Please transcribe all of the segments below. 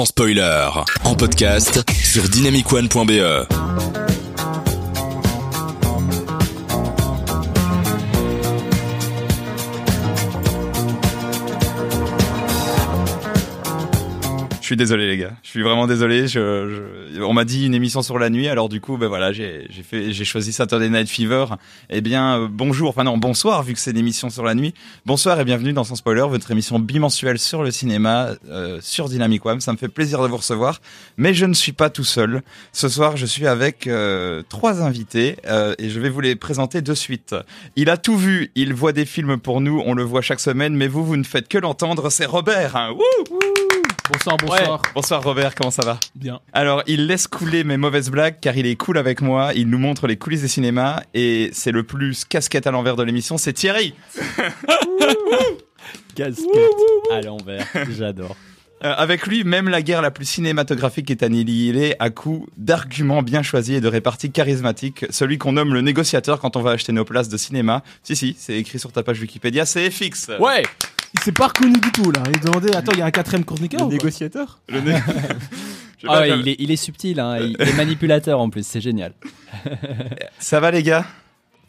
sans spoiler, en podcast sur dynamicone.be. suis désolé les gars, je suis vraiment désolé. Je, je- on m'a dit une émission sur la nuit, alors du coup, ben voilà, j'ai fait, j'ai choisi Saturday Night Fever. Eh bien, euh, bonjour, enfin non, bonsoir, vu que c'est une émission sur la nuit. Bonsoir et bienvenue dans Sans Spoiler, votre émission bimensuelle sur le cinéma, euh, sur Dynamic One. Ça me fait plaisir de vous recevoir, mais je ne suis pas tout seul. Ce soir, je suis avec euh, trois invités euh, et je vais vous les présenter de suite. Il a tout vu, il voit des films pour nous, on le voit chaque semaine, mais vous, vous ne faites que l'entendre. C'est Robert. Hein. Bonsoir, bonsoir. Bonsoir Robert, comment ça va Bien. Alors, il laisse couler mes mauvaises blagues car il est cool avec moi, il nous montre les coulisses des cinémas et c'est le plus casquette à l'envers de l'émission, c'est Thierry. Casquette à l'envers, j'adore. Euh, avec lui, même la guerre la plus cinématographique est annihilée à coup d'arguments bien choisis et de réparties charismatiques. Celui qu'on nomme le négociateur quand on va acheter nos places de cinéma. Si, si, c'est écrit sur ta page Wikipédia, c'est FX. Ouais Il s'est pas reconnu du tout là. Il demandait Attends, il y a un quatrième chroniqueur Le négociateur Le né- Ah ouais, j'avais- il, est, il est subtil, hein. il est manipulateur en plus, c'est génial. Ça va les gars?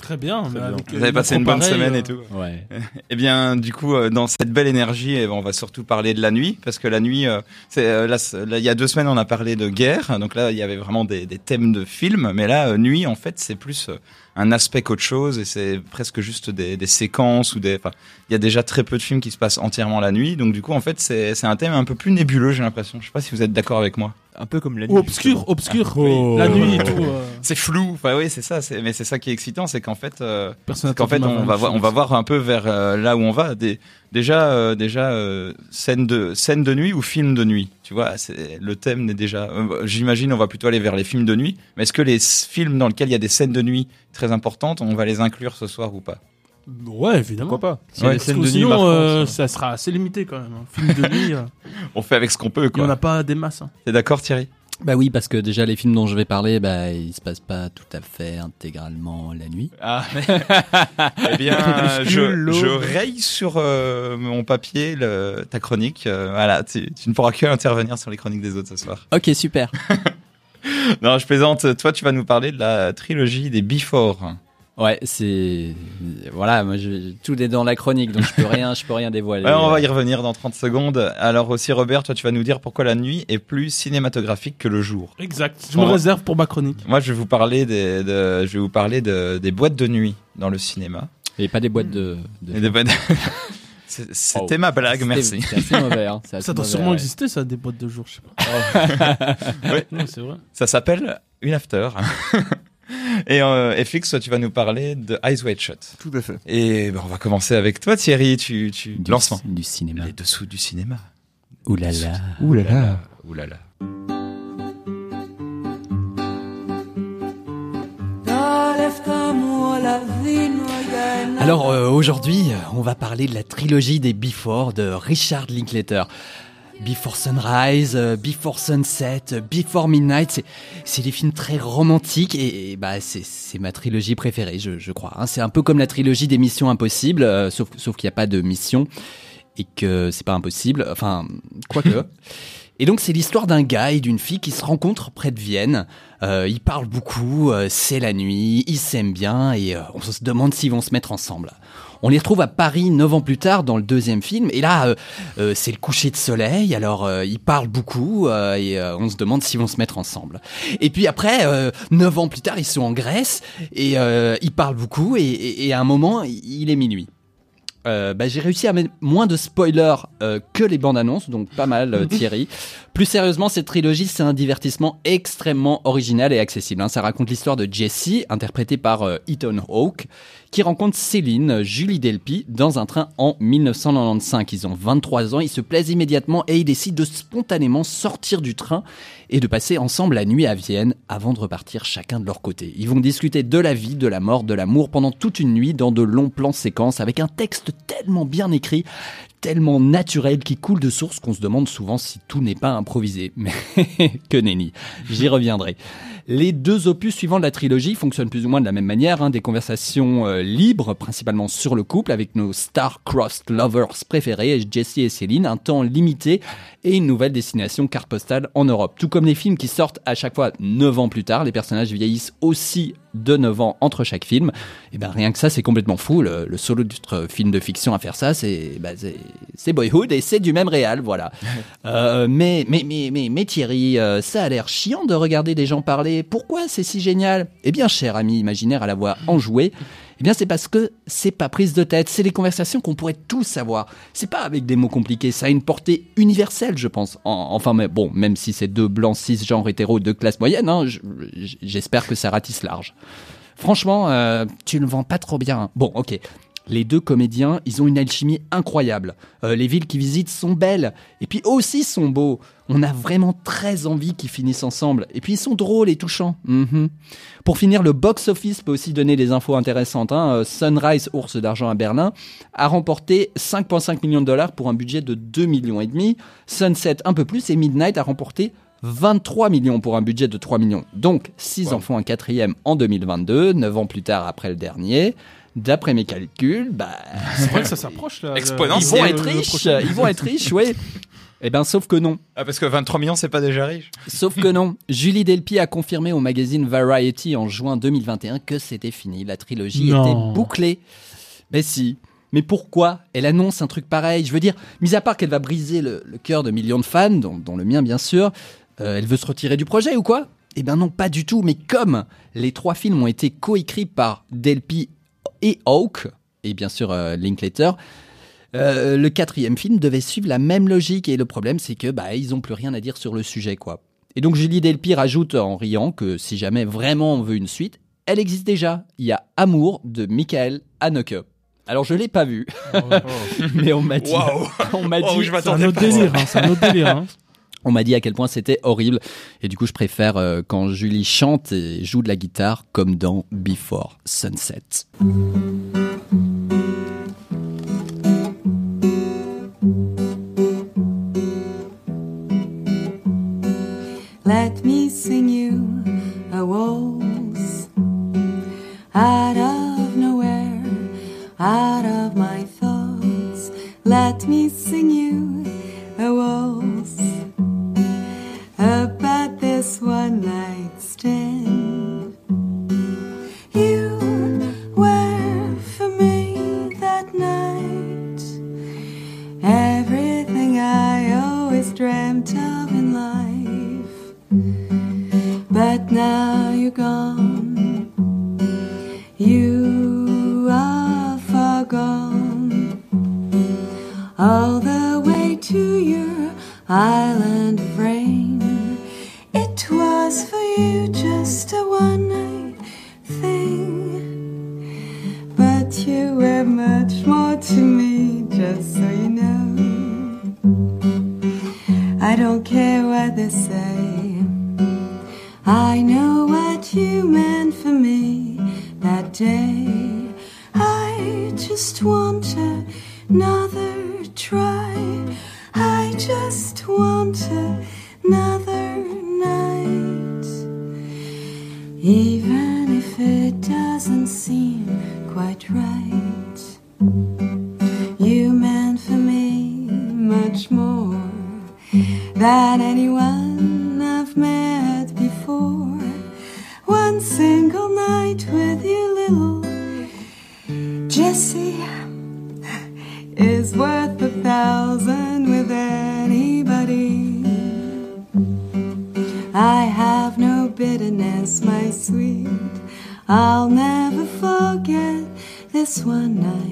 Très bien. Vous euh, avez passé une bonne pareil, semaine euh, et tout Ouais. Eh bien, du coup, euh, dans cette belle énergie, eh ben, on va surtout parler de la nuit, parce que la nuit, c'est là, c'est- là, il y a deux semaines, on a parlé de guerre, donc là, il y avait vraiment des, des thèmes de films, mais là, nuit, en fait, c'est plus un aspect qu'autre chose, et c'est presque juste des, des séquences ou des. Enfin, il y a déjà très peu de films qui se passent entièrement la nuit, donc du coup, en fait, c'est c'est un thème un peu plus nébuleux, j'ai l'impression. Je sais pas si vous êtes d'accord avec moi. Un peu comme la Ou obscur, obscur. Oh. La nuit et tout. euh, C'est flou, enfin oui, c'est ça. Mais c'est ça qui est excitant, c'est qu'en fait. euh, qu'en fait, on va, voir, on va voir un peu vers euh, là où on va. Des, déjà, euh, déjà euh, scène de scène de nuit ou film de nuit. Tu vois, c'est le thème n'est déjà. euh, J'imagine, on va plutôt aller vers les films de nuit. Mais est-ce que les films dans lesquels il y a des scènes de nuit très importantes, on va les inclure ce soir ou pas? Ouais, évidemment. Pourquoi pas Ouais, Parce que sinon, euh, ça. sera assez limité quand même. Un film de nuit, euh, On fait avec ce qu'on peut, quoi. a pas des masses. hein. T'es d'accord, Thierry? Bah oui, parce que déjà les films dont je vais parler, bah ils se passent pas tout à fait intégralement la nuit. Ah. eh bien, je, je raye sur euh, mon papier le, ta chronique. Euh, voilà, tu, tu ne pourras que intervenir sur les chroniques des autres ce soir. Ok, super. Non, je plaisante. Toi, tu vas nous parler de la trilogie des Before. Ouais, c'est voilà, moi je... tout est dans la chronique, donc je peux rien, je peux rien dévoiler. Ouais, on va y revenir dans 30 secondes. Alors aussi, Robert, toi, tu vas nous dire pourquoi la nuit est plus cinématographique que le jour. Exact. Je me réserve pour ma chronique. Moi, je vais vous parler des, de, je vais vous parler de, des boîtes de nuit dans le cinéma. Et pas des boîtes de. de... Et des boîtes- C'est- C'était Oh. ma blague, merci. C'est assez mauvais. Hein. assez Ça doit mauvais, sûrement ouais. exister, ça, des boîtes de jour, je sais pas. Ouais. Non, c'est vrai. Ça s'appelle une after. Et euh, FX, toi, tu vas nous parler de Eyes Wide Shut. Tout à fait. Et ben, on va commencer avec toi, Thierry. Tu, tu... Du, lancement. du cinéma. Les dessous du cinéma. Ouh là là. Ouh là là. Ouh là là. Alors euh, aujourd'hui, on va parler de la trilogie des Before de Richard Linklater. Before Sunrise, euh, Before Sunset, euh, Before Midnight, c'est- des films très romantiques et, et, bah c'est c'est ma trilogie préférée, je, je crois. hein. C'est un peu comme la trilogie des Missions Impossibles, euh, sauf sauf qu'il n'y a pas de mission et que c'est pas impossible. Enfin, quoique. Et donc c'est l'histoire d'un gars et d'une fille qui se rencontrent près de Vienne. Euh, ils parlent beaucoup, euh, c'est la nuit, ils s'aiment bien et euh, on se demande s'ils vont se mettre ensemble. On les retrouve à Paris neuf ans plus tard dans le deuxième film et là euh, euh, c'est le coucher de soleil. Alors euh, ils parlent beaucoup euh, et euh, on se demande s'ils vont se mettre ensemble. Et puis après euh, neuf ans plus tard ils sont en Grèce et euh, ils parlent beaucoup et, et- et à un moment il est minuit. Euh, bah, j'ai réussi à mettre moins de spoilers euh, que les bandes annonces, donc pas mal Thierry. Plus sérieusement, cette trilogie, c'est un divertissement extrêmement original et accessible. hein. Ça raconte l'histoire de Jesse, interprété par Ethan Hawke, qui rencontre Céline, Julie Delpy, dans un train en 1995. Ils ont 23 ans, ils se plaisent immédiatement et ils décident de spontanément sortir du train et de passer ensemble la nuit à Vienne avant de repartir chacun de leur côté. Ils vont discuter de la vie, de la mort, de l'amour pendant toute une nuit dans de longs plans séquences avec un texte tellement bien écrit tellement naturel qui coule de source qu'on se demande souvent si tout n'est pas improvisé. Mais que nenni, j'y reviendrai. Les deux opus suivants de la trilogie fonctionnent plus ou moins de la même manière, hein, des conversations euh, libres, principalement sur le couple, avec nos star-crossed lovers préférés, Jesse et Céline, un temps limité et une nouvelle destination carte postale en Europe. Tout comme les films qui sortent à chaque fois 9 ans plus tard, les personnages vieillissent aussi de 9 ans entre chaque film. Et ben rien que ça, c'est complètement fou. Le, le solo d'autres film de fiction à faire ça, c'est bah, c'est- c'est Boyhood et c'est du même réal, voilà. Euh, mais, mais, mais, mais, mais Thierry, euh, ça a l'air chiant de regarder des gens parler. Pourquoi c'est si génial? Eh bien, cher ami imaginaire à la voix enjouée, eh bien, c'est parce que c'est pas prise de tête. C'est les conversations qu'on pourrait tous avoir. C'est pas avec des mots compliqués. Ça a une portée universelle, je pense. En- enfin, bon, même si c'est deux blancs, cisgenres, hétéros de classe moyenne, hein, je- j'espère que ça ratisse large. Franchement, euh, tu ne vends pas trop bien. Bon, ok. Les deux comédiens, ils ont une alchimie incroyable. Euh, les villes qu'ils visitent sont belles. Et puis aussi sont beaux. On a vraiment très envie qu'ils finissent ensemble. Et puis ils sont drôles et touchants. Mhm. Pour finir, le box-office peut aussi donner des infos intéressantes. hein. Euh, Sunrise, ours d'argent à Berlin, a remporté 5,5 millions de dollars pour un budget de 2 millions et demi. Sunset un peu plus et Midnight a remporté 23 millions pour un budget de 3 millions. Donc, s'ils en font un quatrième en 2022, 9 ans plus tard après le dernier, d'après mes calculs, bah, C'est vrai que ça s'approche là. Ils vont être riches, ils vont être riches, oui. Eh ben, sauf que non. Ah, parce que 23 millions, c'est pas déjà riche Sauf que non. Julie Delpy a confirmé au magazine Variety en juin 2021 que c'était fini. La trilogie Non. était bouclée. Mais si. Mais pourquoi? Elle annonce un truc pareil Je veux dire, mis à part qu'elle va briser le, le cœur de millions de fans, dont, dont le mien bien sûr, euh, elle veut se retirer du projet ou quoi? Eh ben non, pas du tout. Mais comme les trois films ont été coécrits par Delpy et Hawke, et bien sûr euh, Linklater, euh, le quatrième film devait suivre la même logique et le problème c'est que bah ils ont plus rien à dire sur le sujet quoi. Et donc Julie Delpy rajoute en riant que si jamais vraiment on veut une suite, elle existe déjà. Il y a Amour de Michael Haneke. Alors je l'ai pas vu, mais on m'a dit, on m'a Waouh, dit, C'est un m'attendais autre pas. délire, hein, c'est un autre délire. On m'a dit à quel point c'était horrible. Et du coup je préfère euh, quand Julie chante et joue de la guitare comme dans Before Sunset. Let me sing you a out of nowhere, out of my thoughts. Let me sing you a I don't care what they say. I know what you meant for me that day. I just want another try. I just want another night. Even if it doesn't seem quite right. Than anyone I've met before. One single night with you, little Jessie, is worth a thousand with anybody. I have no bitterness, my sweet. I'll never forget this one night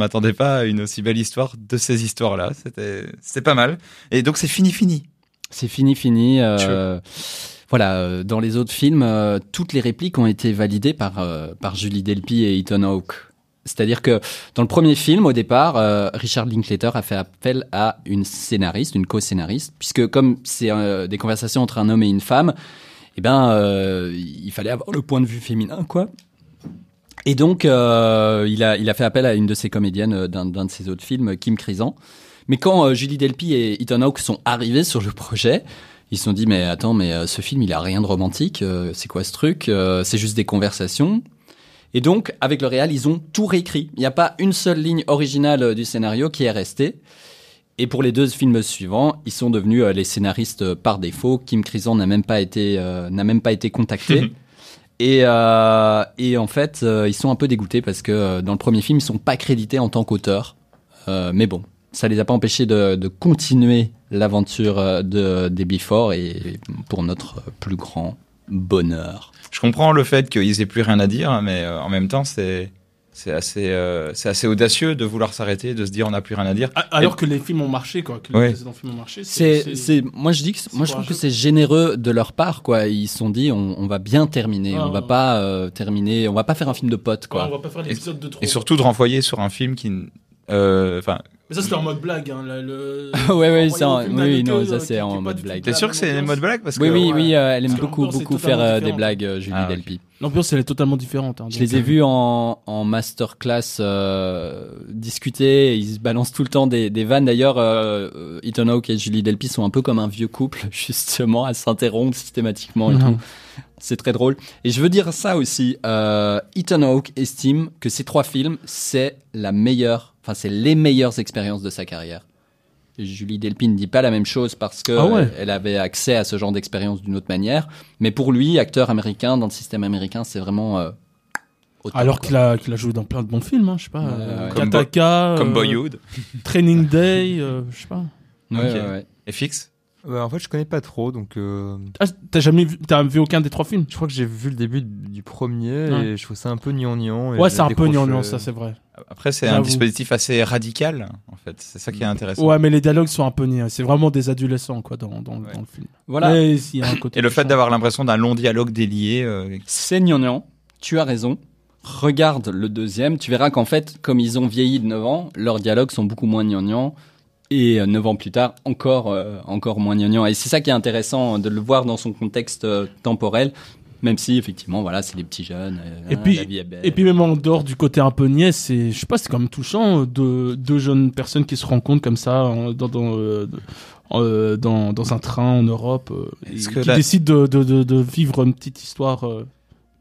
m'attendais pas à une aussi belle histoire de ces histoires-là. C'était, pas mal. Et donc c'est fini, fini. C'est fini, fini. euh, voilà, euh, dans les autres films, euh, toutes les répliques ont été validées par, euh, par Julie Delpy et Ethan Hawke. C'est-à-dire que dans le premier film, au départ, euh, Richard Linklater a fait appel à une scénariste, une co-scénariste, puisque comme c'est euh, des conversations entre un homme et une femme, eh ben, euh, il fallait avoir le point de vue féminin, quoi. Et donc, euh, il, a, il a fait appel à une de ses comédiennes euh, d'un de ses autres films, Kim Crisan. Mais quand euh, Julie Delpy et Ethan Hawke sont arrivés sur le projet, ils se sont dit mais attends mais euh, ce film il a rien de romantique, euh, c'est quoi ce truc C'est juste des conversations. Et donc avec le réal ils ont tout réécrit. Il n'y a pas une seule ligne originale du scénario qui est restée. Et pour les deux films suivants, ils sont devenus les scénaristes par défaut. Kim Crisan n'a même pas été n'a même pas été contacté. Et, euh, et en fait, euh, ils sont un peu dégoûtés parce que euh, dans le premier film, ils sont pas crédités en tant qu'auteurs. Euh, mais bon, ça les a pas empêchés de, de continuer l'aventure euh, de des Before et pour notre plus grand bonheur. Je comprends le fait qu'ils aient plus rien à dire, mais euh, en même temps, c'est c'est assez euh, c'est assez audacieux de vouloir s'arrêter, de se dire on n'a plus rien à dire. Alors que les films ont marché, quoi. Que Ouais. les précédents films ont marché. C'est, c'est, moi je dis que, c'est moi je trouve que c'est généreux de leur part, quoi. Ils se sont dit, on, on va bien terminer, Ah, on va ouais. pas euh, terminer, on va pas faire un film de potes, Quoi, quoi. on va pas faire l'épisode de trop. Et surtout de renvoyer sur un film qui, euh, enfin, Mais ça, c'était en mode blague. Hein, le, le... Ouais, ouais, en- oui, non, ça, c'est en mode blague. t'es sûr que c'est même mode blague parce que Oui, oui, ouais. oui, euh, elle aime beaucoup, beaucoup faire euh, des blagues, euh, Julie Ah, ok. Delpy. L'ambiance, elle est totalement différente. hein, Je les ai euh, vus en, en masterclass euh, discuter. Ils se balancent tout le temps des, des vannes. D'ailleurs, Ethan Hawke et Julie Delpy sont un peu comme un vieux couple, justement, à s'interrompre systématiquement et Mhm. tout. C'est très drôle. Et je veux dire ça aussi. Euh, Ethan Hawke estime que ces trois films, c'est la meilleure, enfin, c'est les meilleures expériences de sa carrière. Julie Delpy ne dit pas la même chose parce que Ah ouais. elle avait accès à ce genre d'expérience d'une autre manière. Mais pour lui, acteur américain dans le système américain, c'est vraiment euh, Alors qu'il a, joué dans plein de bons films, hein, je sais pas. Ouais, euh, ouais. Comme Kataka, comme euh, Boyhood. Training Day, euh, je sais pas. Ouais, Ok. ouais, ouais. Ouais, en fait, je connais pas trop, donc euh, Ah, t'as jamais vu, t'as vu aucun des trois films? je crois que j'ai vu le début du premier Ouais. et je trouve ça un peu gnangnan. Ouais, c'est un peu gnangnan, euh, ça c'est vrai. Après, c'est un dispositif assez radical, en fait. C'est ça qui est intéressant. Ouais, mais les dialogues sont un peu niais. C'est vraiment des adolescents, quoi, dans, dans, Ouais. dans le film. Voilà. Mais il y a un côté Et le fait d'avoir l'impression d'un long dialogue délié, euh, C'est gnangnan, tu as raison. Regarde le deuxième, tu verras qu'en fait, comme ils ont vieilli de 9 ans, leurs dialogues sont beaucoup moins gnangnan. Et euh, 9 ans plus tard, encore, euh, encore moins gnangnan. Et c'est ça qui est intéressant de le voir dans son contexte euh, temporel, même si effectivement, voilà, c'est les petits jeunes. euh, Et hein, puis- la vie est belle. Et puis même en dehors du côté un peu niais, c'est, je sais pas, c'est quand même touchant euh, de deux jeunes personnes qui se rencontrent comme ça euh, dans dans, euh, euh, dans, dans un train en Europe, euh, et qui la- décident de, de, de, de vivre une petite histoire euh,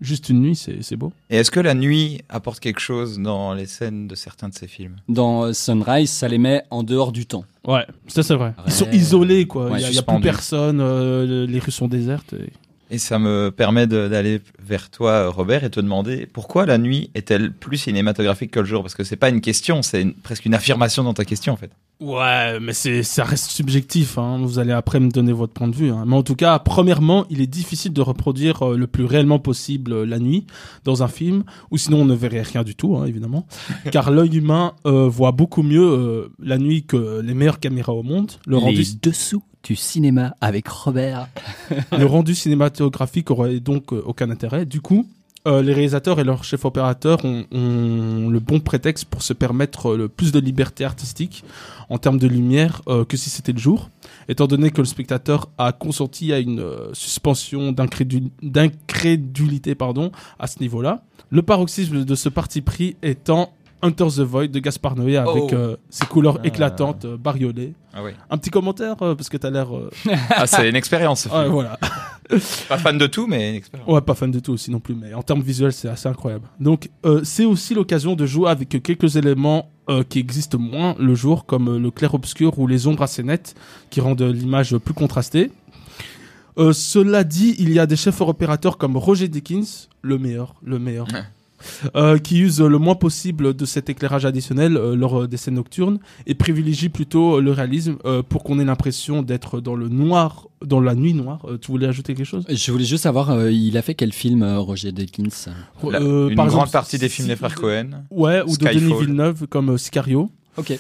juste une nuit, c'est, c'est beau. Et est-ce que la nuit apporte quelque chose dans les scènes de certains de ces films? Dans euh, Sunrise, ça les met en dehors du temps. Ouais, ça c'est vrai. Ils sont isolés quoi. Ouais, il y a, a plus personne, euh, les rues sont désertes. et- Et ça me permet d'aller vers toi, Robert, et te demander pourquoi la nuit est-elle plus cinématographique que le jour? Parce que c'est pas une question, c'est presque une affirmation dans ta question, en fait. Ouais, mais c'est ça reste subjectif. Hein. Vous allez après me donner votre point de vue. Hein. Mais en tout cas, premièrement, il est difficile de reproduire euh, le plus réellement possible euh, la nuit dans un film, ou sinon on ne verrait rien du tout, hein, évidemment. Car l'œil humain euh, voit beaucoup mieux euh, la nuit que les meilleures caméras au monde. Le rendu, Les dessous du cinéma avec Robert. le rendu cinématographique aurait donc euh, aucun intérêt. Du coup, euh, les réalisateurs et leurs chefs opérateurs ont, ont le bon prétexte pour se permettre euh, le plus de liberté artistique en termes de lumière euh, que si c'était le jour, étant donné que le spectateur a consenti à une euh, suspension d'incrédul- d'incrédulité pardon, à ce niveau-là. Le paroxysme de ce parti pris étant Hunter the Void de Gaspard Noé avec Oh. euh, ses couleurs Ah. éclatantes, euh, bariolées. Ah oui. Un petit commentaire euh, parce que t'as l'air... euh, Ah, c'est une expérience. ce ouais, film. voilà. Pas fan de tout, mais une expérience. Ouais, pas fan de tout aussi non plus, mais en termes visuels, c'est assez incroyable. Donc, euh, c'est aussi l'occasion de jouer avec quelques éléments euh, qui existent moins le jour, comme euh, le clair-obscur ou les ombres assez nettes, qui rendent l'image plus contrastée. Euh, cela dit, il y a des chefs opérateurs comme Roger Dickens, le meilleur, le meilleur. Euh, qui use le moins possible de cet éclairage additionnel euh, lors euh, des scènes nocturnes et privilégie plutôt euh, le réalisme euh, pour qu'on ait l'impression d'être dans le noir, dans la nuit noire. Euh, tu voulais ajouter quelque chose? Je voulais juste savoir, euh, il a fait quel film, euh, Roger Deakins? La- Euh, une par grande exemple, partie des films des frères Cohen. Ouais, ou de Skyfall. Denis Villeneuve comme euh, Sicario. Ok,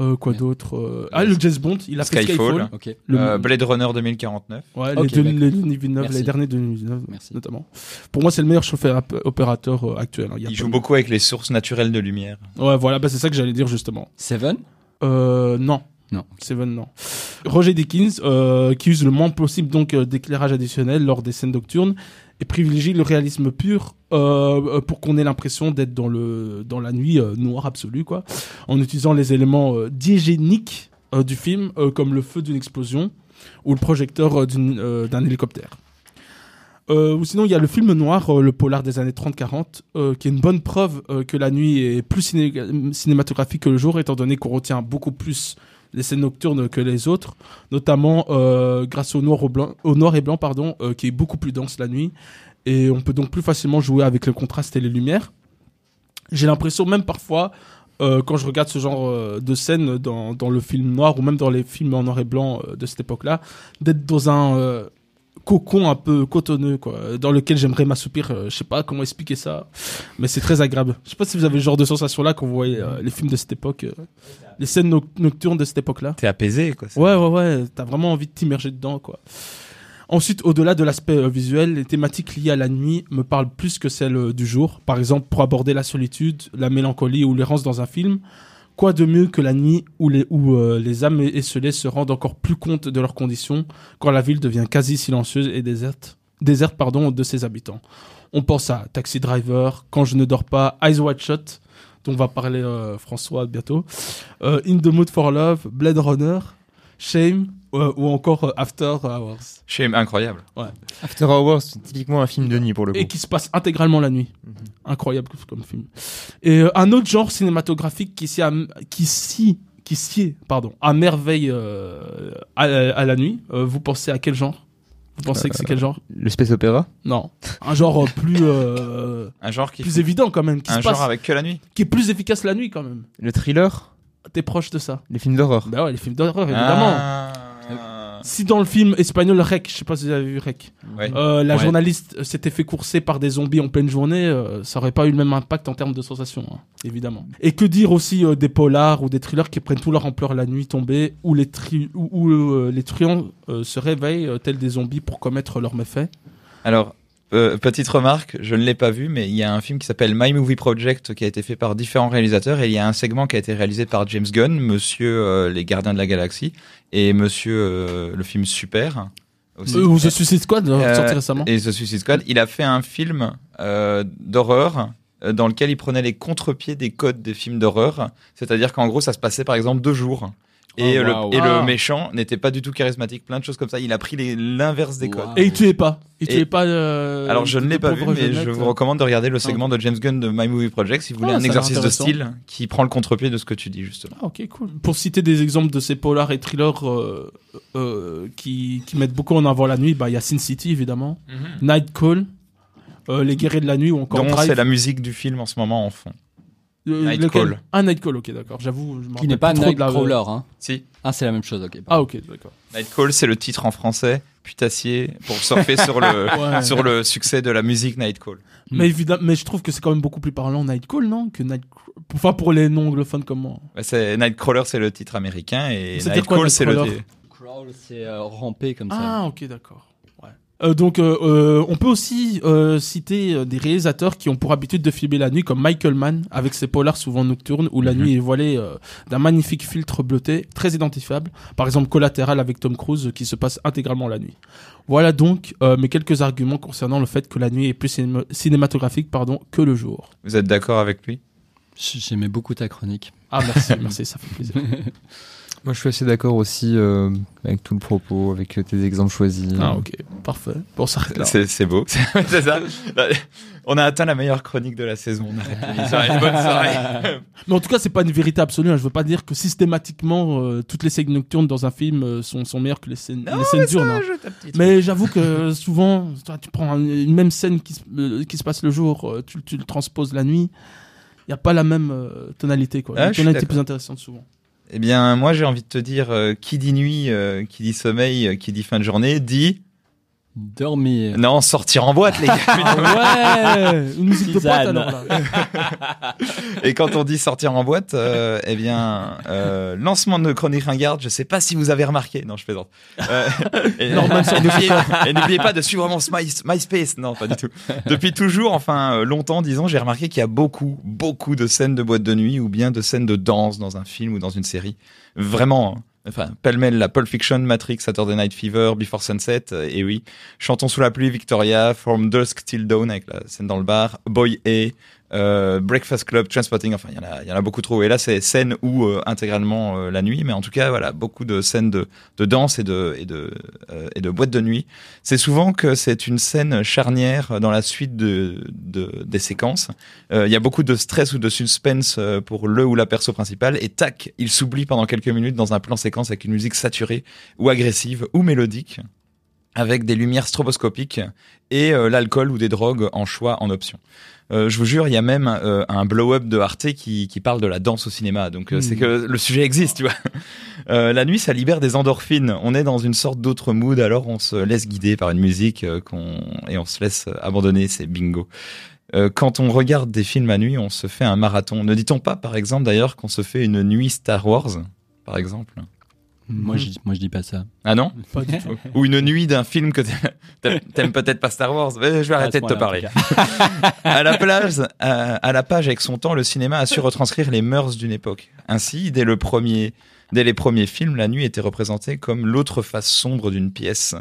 Euh, quoi d'autre euh, Ah, le James Bond, il a fait Skyfall. Skyfall. ok. Le- Euh, Blade Runner 2049. Ouais, les, deux, derniers Denis Villeneuve, Merci. notamment. Pour moi, c'est le meilleur chauffeur opérateur euh, actuel. hein. Il joue de- beaucoup avec les sources naturelles de lumière. Ouais, voilà, bah, c'est ça que j'allais dire justement. Seven? Euh, non. Non. Seven, non. Roger Dickens, euh, qui use le moins possible donc euh, d'éclairage additionnel lors des scènes nocturnes et privilégie le réalisme pur euh, euh, pour qu'on ait l'impression d'être dans le dans la nuit euh, noire absolue quoi, en utilisant les éléments euh, diégéniques du film comme le feu d'une explosion ou le projecteur d'un hélicoptère. Euh, ou sinon, il y a le film noir, euh, le polar des années 30-40, euh, qui est une bonne preuve que la nuit est plus ciné- cinématographique que le jour, étant donné qu'on retient beaucoup plus les scènes nocturnes que les autres, notamment euh, grâce au noir, et blanc, pardon, euh, qui est beaucoup plus dense la nuit, et on peut donc plus facilement jouer avec le contraste et les lumières. J'ai l'impression, même parfois, euh, quand je regarde ce genre de scène dans, dans le film noir ou même dans les films en noir et blanc de cette époque-là, d'être dans un cocon un peu cotonneux, quoi, dans lequel j'aimerais m'assoupir. euh, je sais pas comment expliquer ça, mais c'est très agréable. Je sais pas si vous avez le genre de sensation-là quand vous voyez euh, les films de cette époque, euh, les scènes noc- nocturnes de cette époque-là. T'es apaisé, quoi. Ouais, ouais, ouais, t'as vraiment envie de t'immerger dedans, quoi. Ensuite, au-delà de l'aspect visuel, les thématiques liées à la nuit me parlent plus que celles du jour. Par exemple, pour aborder la solitude, la mélancolie ou l'errance dans un film, quoi de mieux que la nuit où les, où, euh, les âmes se rendent encore plus compte de leurs conditions quand la ville devient quasi silencieuse et déserte, déserte pardon, de ses habitants? On pense à Taxi Driver, Quand je ne dors pas, Eyes Wide Shut, dont va parler euh, François bientôt, euh, In the Mood for Love, Blade Runner, Shame euh, ou encore euh, After Hours. Shame, incroyable. After Hours, c'est typiquement un film de nuit pour le coup. Et qui se passe intégralement la nuit. Mhm. Incroyable comme film. Et euh, un autre genre cinématographique qui s'y qui s'y qui est, pardon à merveille euh, à, à la nuit. Euh, vous pensez à quel genre? Vous pensez que c'est quel genre? Le space opéra? Non, un genre plus euh, Un genre qui. plus évident quand même, qui un se genre passe, avec que la nuit. qui est plus efficace la nuit quand même. Le thriller? T'es proche de ça Les films d'horreur Bah ouais, les films d'horreur évidemment. Ah. Si dans le film espagnol Rec, je sais pas si vous avez vu Rec, Ouais. euh, la Ouais. journaliste s'était fait courser par des zombies en pleine journée, euh, ça aurait pas eu le même impact en termes de sensation, hein, évidemment. Et que dire aussi euh, des polars ou des thrillers qui prennent tout leur ampleur la nuit tombée, où les, tri- où, où, euh, les truands euh, se réveillent euh, tels des zombies pour commettre leurs méfaits? Alors, euh, petite remarque, je ne l'ai pas vu, mais il y a un film qui s'appelle My Movie Project qui a été fait par différents réalisateurs et il y a un segment qui a été réalisé par James Gunn, Monsieur euh, les Gardiens de la Galaxie et Monsieur euh, le film Super. Aussi. Ou The Suicide Squad, Euh, sorti récemment. Et The Suicide Squad, il a fait un film d'horreur dans lequel il prenait les contre-pieds des codes des films d'horreur. C'est-à-dire qu'en gros, ça se passait par exemple deux jours. Et, Oh, le, et Ah. le méchant n'était pas du tout charismatique, plein de choses comme ça. Il a pris l'inverse des codes. Wow. Et il tuait pas. Il tuait pas. euh, Alors je ne l'ai pas vu, mais je vous recommande de regarder le segment de James Gunn de My Movie Project si vous voulez Ah, un exercice de style qui prend le contre-pied de ce que tu dis justement. Ah, ok, cool. Pour citer des exemples de ces polars et thrillers euh, euh, qui, qui mettent beaucoup en avant la nuit, bah, il y a Sin City, évidemment. Night Call, euh, Les Guerriers de la Nuit ou encore Drive. c'est la musique du film en ce moment en fond. Euh, Night lequel Call. Ah, Night Call, ok, d'accord. J'avoue, je me Qui n'est pas la- Nightcrawler, hein Si. Ah, c'est la même chose, ok. Ah, ok, d'accord. Nightcall, c'est le titre en français, putassier, pour surfer sur le Ouais. sur le succès de la musique Nightcall. Mais évidemment, mais je trouve que c'est quand même beaucoup plus parlant Night Call, non Que Night. Enfin, pour les non anglophones comme moi. Bah, c'est Nightcrawler, c'est le titre américain et Nightcall, c'est le. Nightcrawler Crawl, c'est euh, ramper comme ça. Ah, ok, d'accord. Euh, donc, euh, euh, on peut aussi euh, citer des réalisateurs qui ont pour habitude de filmer la nuit, comme Michael Mann, avec ses polars souvent nocturnes, où la Mhm. nuit est voilée euh, d'un magnifique filtre bleuté, très identifiable. Par exemple, Collatéral avec Tom Cruise, euh, qui se passe intégralement la nuit. Voilà donc euh, mes quelques arguments concernant le fait que la nuit est plus cinéma- cinématographique pardon, que le jour. Vous êtes d'accord avec lui? J'aimais beaucoup ta chronique. Ah, merci, merci, ça fait plaisir. Moi, je suis assez d'accord aussi euh, avec tout le propos, avec euh, tes exemples choisis. Ah, ok, parfait. Bon, ça. C'est beau. c'est ça. On a atteint la meilleure chronique de la saison. On bonne soirée. Mais en tout cas, c'est pas une vérité absolue. hein. Je veux pas dire que systématiquement euh, toutes les scènes nocturnes dans un film euh, sont, sont meilleures que les scènes, les scènes diurnes. hein. Mais j'avoue que souvent, toi, tu prends un- une même scène qui, se- euh, qui se passe le jour, tu, tu le transposes la nuit. Il y a pas la même euh, tonalité, quoi. Ah, suis tonalité d'accord. plus intéressante souvent. Eh bien, moi, j'ai envie de te dire, euh, qui dit nuit, euh, qui dit sommeil, euh, qui dit fin de journée, dit Dormir. non, sortir en boîte, les gars. ouais, une musique de boîte Tisane. alors là. Et quand on dit sortir en boîte, euh, eh bien, euh, lancement de Chronique Ringarde, je sais pas si vous avez remarqué. Non, je plaisante. Euh, et n'oubliez pas de suivre mon My- MySpace. Non, pas du tout. Depuis toujours, enfin euh, longtemps, disons, j'ai remarqué qu'il y a beaucoup, beaucoup de scènes de boîte de nuit ou bien de scènes de danse dans un film ou dans une série. Vraiment. hein. Enfin, pêle-mêle, la Pulp Fiction, Matrix, Saturday Night Fever, Before Sunset, euh, et oui, Chantons sous la pluie, Victoria, From Dusk Till Dawn avec la scène dans le bar, Boy A, euh, Breakfast Club, Transpotting, enfin il y en a, y en a beaucoup trop. Et là c'est scène ou euh, intégralement euh, la nuit, mais en tout cas voilà beaucoup de scènes de, de danse et de et de euh, et de boîte de nuit. C'est souvent que c'est une scène charnière dans la suite de, de des séquences. Euh, Il y a beaucoup de stress ou de suspense euh, pour le ou la perso principale et tac, il s'oublie pendant quelques minutes dans un plan séquence avec une musique saturée ou agressive ou mélodique avec des lumières stroboscopiques et euh, l'alcool ou des drogues en choix en option. Euh, je vous jure, il y a même euh, un blow-up de Arte qui, qui parle de la danse au cinéma. Donc c'est que le sujet existe, tu vois. La nuit, ça libère des endorphines. On est dans une sorte d'autre mood, alors on se laisse guider par une musique qu'on et on se laisse abandonner. C'est bingo. Quand on regarde des films à nuit, on se fait un marathon. Ne dit-on pas, par exemple, d'ailleurs, qu'on se fait une nuit Star Wars, par exemple? Moi, je, moi, je dis pas ça. Ah non Pas du tout. Ou une nuit d'un film que t'aimes- peut-être pas Star Wars. Mais je vais arrêter de te parler. à la plage, à, à la page avec son temps, le cinéma a su retranscrire les mœurs d'une époque. Ainsi, dès le premier, dès les premiers films, la nuit était représentée comme l'autre face sombre d'une pièce.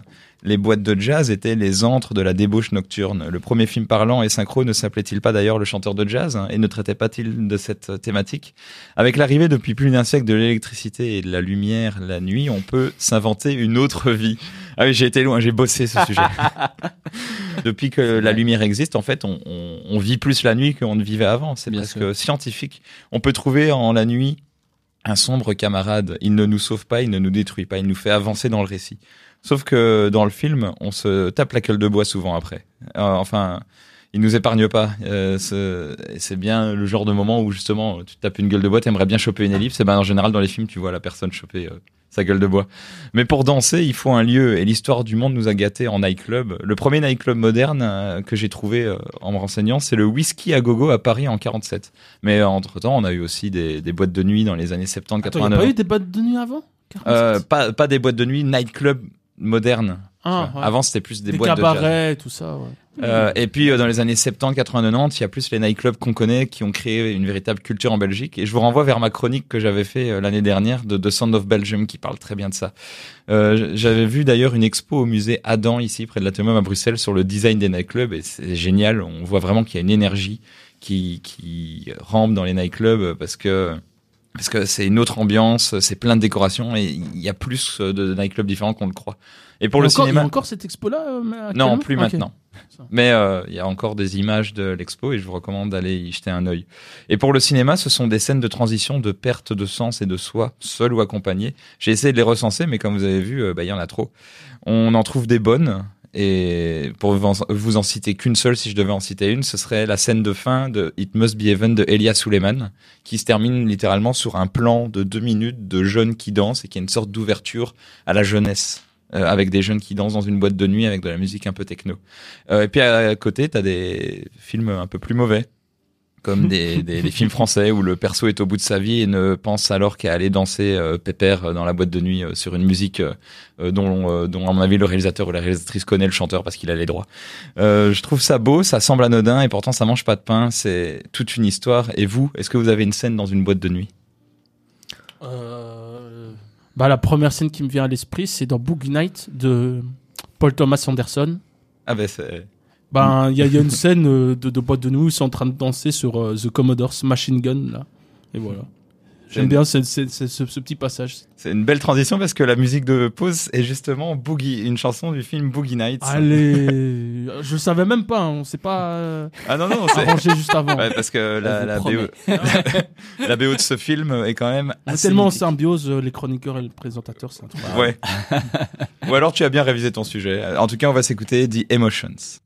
Les boîtes de jazz étaient les antres de la débauche nocturne. Le premier film parlant et synchro ne s'appelait-il pas d'ailleurs Le chanteur de jazz hein, et ne traitait pas-il de cette thématique? Avec l'arrivée depuis plus d'un siècle de l'électricité et de la lumière la nuit, on peut s'inventer une autre vie. Ah oui, j'ai été loin, j'ai bossé ce sujet. Depuis que la lumière existe, en fait, on, on- on vit plus la nuit qu'on ne vivait avant. C'est Bien presque sûr. scientifique. On peut trouver en la nuit un sombre camarade. Il ne nous sauve pas, il ne nous détruit pas, il nous fait avancer dans le récit. Sauf que dans le film, on se tape la gueule de bois souvent après. Euh, enfin, il nous épargne pas. Euh, ce- c'est bien le genre de moment où justement tu tapes une gueule de bois, t'aimerais bien choper une ellipse. Et ben en général dans les films, tu vois la personne choper euh, sa gueule de bois. Mais pour danser, il faut un lieu. Et l'histoire du monde nous a gâtés en nightclub. Le premier nightclub moderne euh, que j'ai trouvé euh, en me renseignant, c'est le Whisky à Gogo à Paris en 47. Mais entre temps, on a eu aussi des, des boîtes de nuit dans les années 70, Attends, il n'y a 89. pas eu des boîtes de nuit avant? Euh, pas, pas des boîtes de nuit, nightclub moderne. Ah, ouais. Avant, c'était plus des, Des, boîtes de jazz. cabarets, tout ça, ouais. Euh, et puis euh, dans les années 70, 80, 90, il y a plus les nightclubs qu'on connaît qui ont créé une véritable culture en Belgique. Et je vous renvoie vers ma chronique que j'avais fait euh, l'année dernière de The Sound of Belgium qui parle très bien de ça. J'avais vu d'ailleurs une expo au musée Adam ici près de l'Athénum à Bruxelles sur le design des nightclubs et c'est génial. On voit vraiment qu'il y a une énergie qui qui rampe dans les nightclubs parce que parce que c'est une autre ambiance, c'est plein de décorations et il y a plus de nightclubs différents qu'on le croit. Et pour le a encore, Il y cinéma, a encore cette expo-là euh, non, plus maintenant. Mais euh, il y a encore des images de l'expo et je vous recommande d'aller y jeter un œil. Et pour le cinéma, ce sont des scènes de transition, de perte de sens et de soi, seul ou accompagné. J'ai essayé de les recenser, mais comme vous avez vu, euh, bah, il y en a trop. On en trouve des bonnes. Et pour vous en, citer qu'une seule, si je devais en citer une, ce serait la scène de fin de It Must Be Heaven de Elia Suleiman, qui se termine littéralement sur un plan de deux minutes de jeunes qui dansent et qui est une sorte d'ouverture à la jeunesse. Euh, avec des jeunes qui dansent dans une boîte de nuit avec de la musique un peu techno. Euh, et puis à côté, t'as des films un peu plus mauvais, comme des, des, des films français où le perso est au bout de sa vie et ne pense alors qu'à aller danser euh, pépère dans la boîte de nuit euh, sur une musique dont, euh, dont à mon avis le réalisateur ou la réalisatrice connaît le chanteur parce qu'il a les droits. Euh, je trouve ça beau, ça semble anodin et pourtant ça mange pas de pain. C'est toute une histoire. Et vous, est-ce que vous avez une scène dans une boîte de nuit? Euh, Bah, la première scène qui me vient à l'esprit, c'est dans Boogie Night de Paul Thomas Anderson. Ah ben c'est Ben, il y, y a une scène euh, de, de boîte de où ils sont en train de danser sur euh, The Commodore's Machine Gun, là. Et voilà. J'aime bien ce, ce, ce, petit passage. C'est une belle transition parce que la musique de pause est justement Boogie, une chanson du film Boogie Nights. Allez, je savais même pas, on s'est pas euh, Ah non, non, c'est. arrangé juste avant. Ouais, parce que la, la, BO, la BO de ce film est quand même assez tellement en symbiose, euh, les chroniqueurs et le présentateur, c'est un truc. Ouais. Ou alors tu as bien révisé ton sujet. En tout cas, on va s'écouter The Emotions.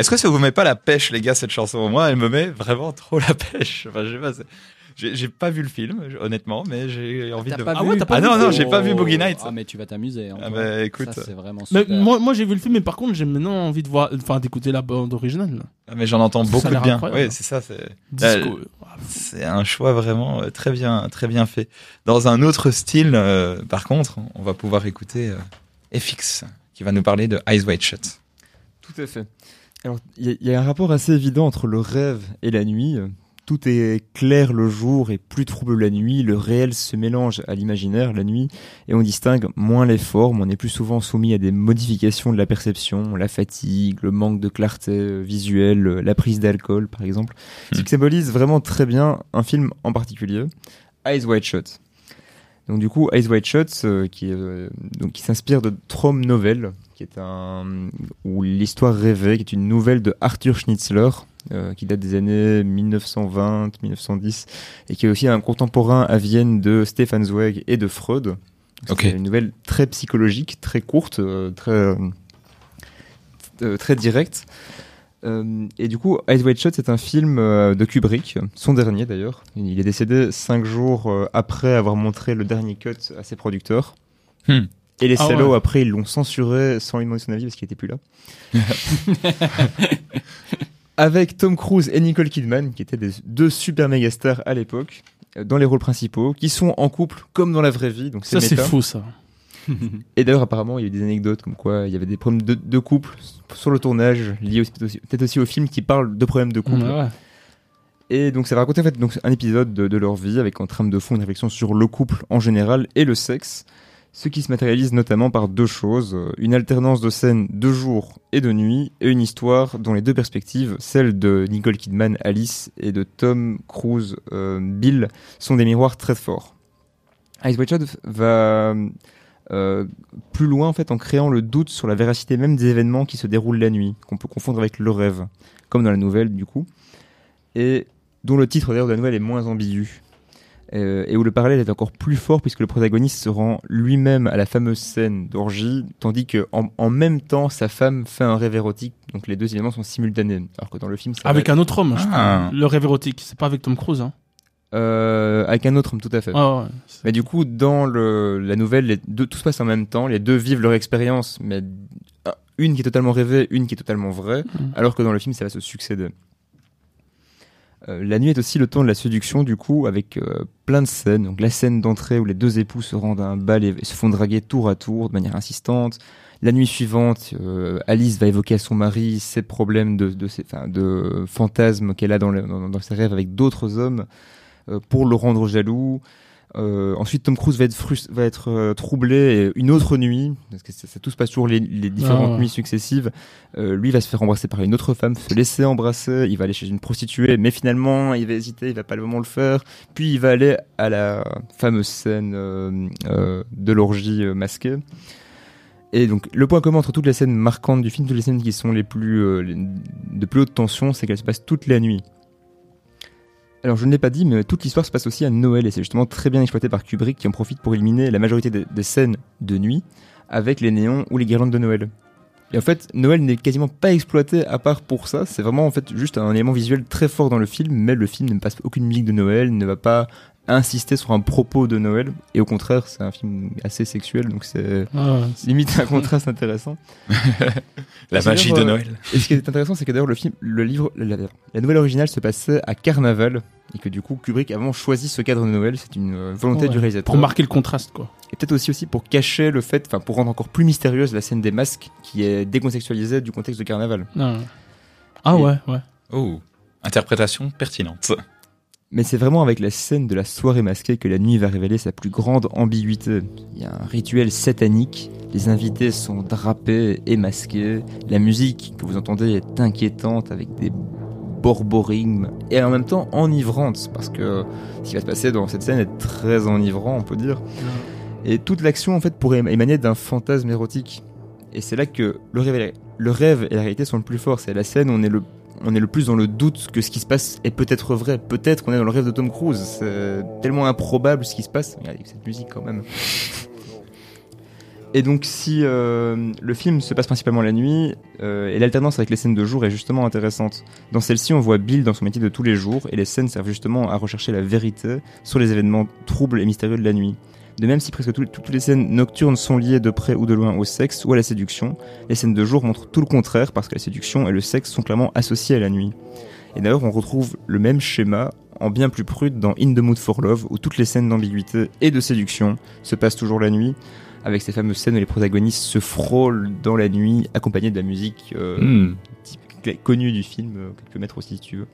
Est-ce que ça vous met pas la pêche, les gars, cette chanson? Moi, elle me met vraiment trop la pêche. Enfin, je sais pas. J'ai pas vu le film, honnêtement, mais j'ai envie de. pas Ah vu ouais, t'as pas Ah vu non, non, j'ai pas vu Boogie Nights. Ah mais tu vas t'amuser. Ah Antoine. bah, écoute. Ça, c'est vraiment Mais super. moi, moi j'ai vu le film, mais par contre, j'ai maintenant envie de voir, enfin, d'écouter la bande originale. Ah, mais j'en entends beaucoup de bien. Oui, c'est ça. C'est Disco. c'est un choix vraiment euh, très bien, très bien fait. Dans un autre style, euh, par contre, on va pouvoir écouter euh, FX qui va nous parler de Eyes Wide Shut. Tout à fait. Alors, il y, y a un rapport assez évident entre le rêve et la nuit. Tout est clair le jour et plus trouble la nuit. Le réel se mélange à l'imaginaire la nuit et on distingue moins les formes. On est plus souvent soumis à des modifications de la perception, la fatigue, le manque de clarté euh, visuelle, euh, la prise d'alcool par exemple. Ce Hmm. qui symbolise vraiment très bien un film en particulier, Eyes Wide Shut. Donc du coup, Eyes Wide Shut, euh, qui, euh, donc, qui s'inspire de Trom Novel, qui est un ou l'histoire rêvée, qui est une nouvelle de Arthur Schnitzler, euh, qui date des années 1920-1910, et qui est aussi un contemporain à Vienne de Stefan Zweig et de Freud. C'est une nouvelle très psychologique, très courte, euh, très euh, très directe. Et du coup, Eyes Wide Shut, c'est un film de Kubrick, son dernier d'ailleurs. Il est décédé cinq jours après avoir montré le dernier cut à ses producteurs. Hmm. Et les Ah salauds, ouais. après, ils l'ont censuré sans lui demander son avis parce qu'il était plus là. Avec Tom Cruise et Nicole Kidman, qui étaient des deux super méga stars à l'époque, euh, dans les rôles principaux, qui sont en couple comme dans la vraie vie. Donc c'est Ça, c'est fou, ça. Et d'ailleurs, apparemment, il y a eu des anecdotes comme quoi il y avait des problèmes de, de couple sur le tournage, liés aussi- peut-être aussi, peut-être aussi au film qui parle de problèmes de couple. Ouais. Et donc ça va raconter en fait donc un épisode de, de leur vie avec en trame de fond une réflexion sur le couple en général et le sexe, ce qui se matérialise notamment par deux choses euh, une alternance de scènes de jour et de nuit et une histoire dont les deux perspectives, celle de Nicole Kidman Alice et de Tom Cruise euh, Bill, sont des miroirs très forts. Ice White va euh, plus loin en fait en créant le doute sur la véracité même des événements qui se déroulent la nuit, qu'on peut confondre avec le rêve, comme dans la nouvelle du coup, et dont le titre d'ailleurs de la nouvelle est moins ambigu. Euh, et où le parallèle est encore plus fort puisque le protagoniste se rend lui-même à la fameuse scène d'orgie, tandis que en, en même temps sa femme fait un rêve érotique, donc les deux éléments sont simultanés. Alors que dans le film, ça Avec un autre homme, je Ah. Le rêve érotique. C'est pas avec Tom Cruise, hein. euh, avec un autre homme, tout à fait. Ah ouais. Mais du coup, dans le, la nouvelle, les deux, tout se passe en même temps. Les deux vivent leur expérience, mais un- une qui est totalement rêvée, une qui est totalement vraie, Mhm. alors que dans le film, ça va se succéder. Euh, la nuit est aussi le temps de la séduction, du coup, avec euh, plein de scènes. Donc la scène d'entrée où les deux époux se rendent à un bal et, se font draguer tour à tour de manière insistante. La nuit suivante, euh, Alice va évoquer à son mari ses problèmes de, de, fantasmes qu'elle a dans, dans, ses rêves avec d'autres hommes pour le rendre jaloux. Euh, ensuite, Tom Cruise va être, frust- va être euh, troublé et une autre nuit, parce que ça, ça tout se passe toujours les, les différentes Ah ouais. nuits successives. Euh, lui va se faire embrasser par une autre femme, se laisser embrasser. Il va aller chez une prostituée, mais finalement, il va hésiter, il va pas vraiment le faire. Puis il va aller à la fameuse scène de l'orgie masquée. Et donc, le point commun entre toutes les scènes marquantes du film, toutes les scènes qui sont les plus les- de plus haute tension, c'est qu'elles se passent toute la nuit. Alors je ne l'ai pas dit, mais toute l'histoire se passe aussi à Noël et c'est justement très bien exploité par Kubrick qui en profite pour éliminer la majorité des, scènes de nuit avec les néons ou les guirlandes de Noël. Et en fait, Noël n'est quasiment pas exploité à part pour ça. C'est vraiment en fait juste un élément visuel très fort dans le film, mais le film ne passe aucune musique de Noël, ne va pas insister sur un propos de Noël. Et au contraire, c'est un film assez sexuel, donc c'est Ah limite un contraste intéressant. La magie de Noël. Et ce qui est intéressant, c'est que d'ailleurs le film, le livre, la, la nouvelle originale se passait à Carnaval et que du coup Kubrick a vraiment choisi ce cadre de Noël. C'est une euh, volonté Ouais. du réalisateur. Pour marquer le contraste, quoi. Et peut-être aussi aussi pour cacher le fait, enfin pour rendre encore plus mystérieuse la scène des masques qui est décontextualisée du contexte de Carnaval. Ah, ouais. Ah Et- ouais, ouais. Oh, interprétation pertinente. Mais c'est vraiment avec la scène de la soirée masquée que la nuit va révéler sa plus grande ambiguïté. Il y a un rituel satanique, les invités sont drapés et masqués, la musique que vous entendez est inquiétante avec des borborigmes et en même temps enivrante parce que ce qui va se passer dans cette scène est très enivrant on peut dire. Et toute l'action en fait pourrait émaner d'un fantasme érotique. Et c'est là que le rêve, le rêve et la réalité sont le plus forts. C'est la scène où on est le on est le plus dans le doute que ce qui se passe est peut-être vrai. Peut-être qu'on est dans le rêve de Tom Cruise. C'est tellement improbable ce qui se passe. Regardez cette musique quand même. Et donc si euh, le film se passe principalement la nuit, euh, et l'alternance avec les scènes de jour est justement intéressante. Dans celle-ci, on voit Bill dans son métier de tous les jours, et les scènes servent justement à rechercher la vérité sur les événements troubles et mystérieux de la nuit. De même si presque tout- toutes les scènes nocturnes sont liées de près ou de loin au sexe ou à la séduction, les scènes de jour montrent tout le contraire parce que la séduction et le sexe sont clairement associés à la nuit. Et d'ailleurs, on retrouve le même schéma en bien plus prude dans In the Mood for Love où toutes les scènes d'ambiguïté et de séduction se passent toujours la nuit avec ces fameuses scènes où les protagonistes se frôlent dans la nuit accompagnés de la musique euh, Hmm. type- connue du film, euh, que tu peux mettre aussi si tu veux.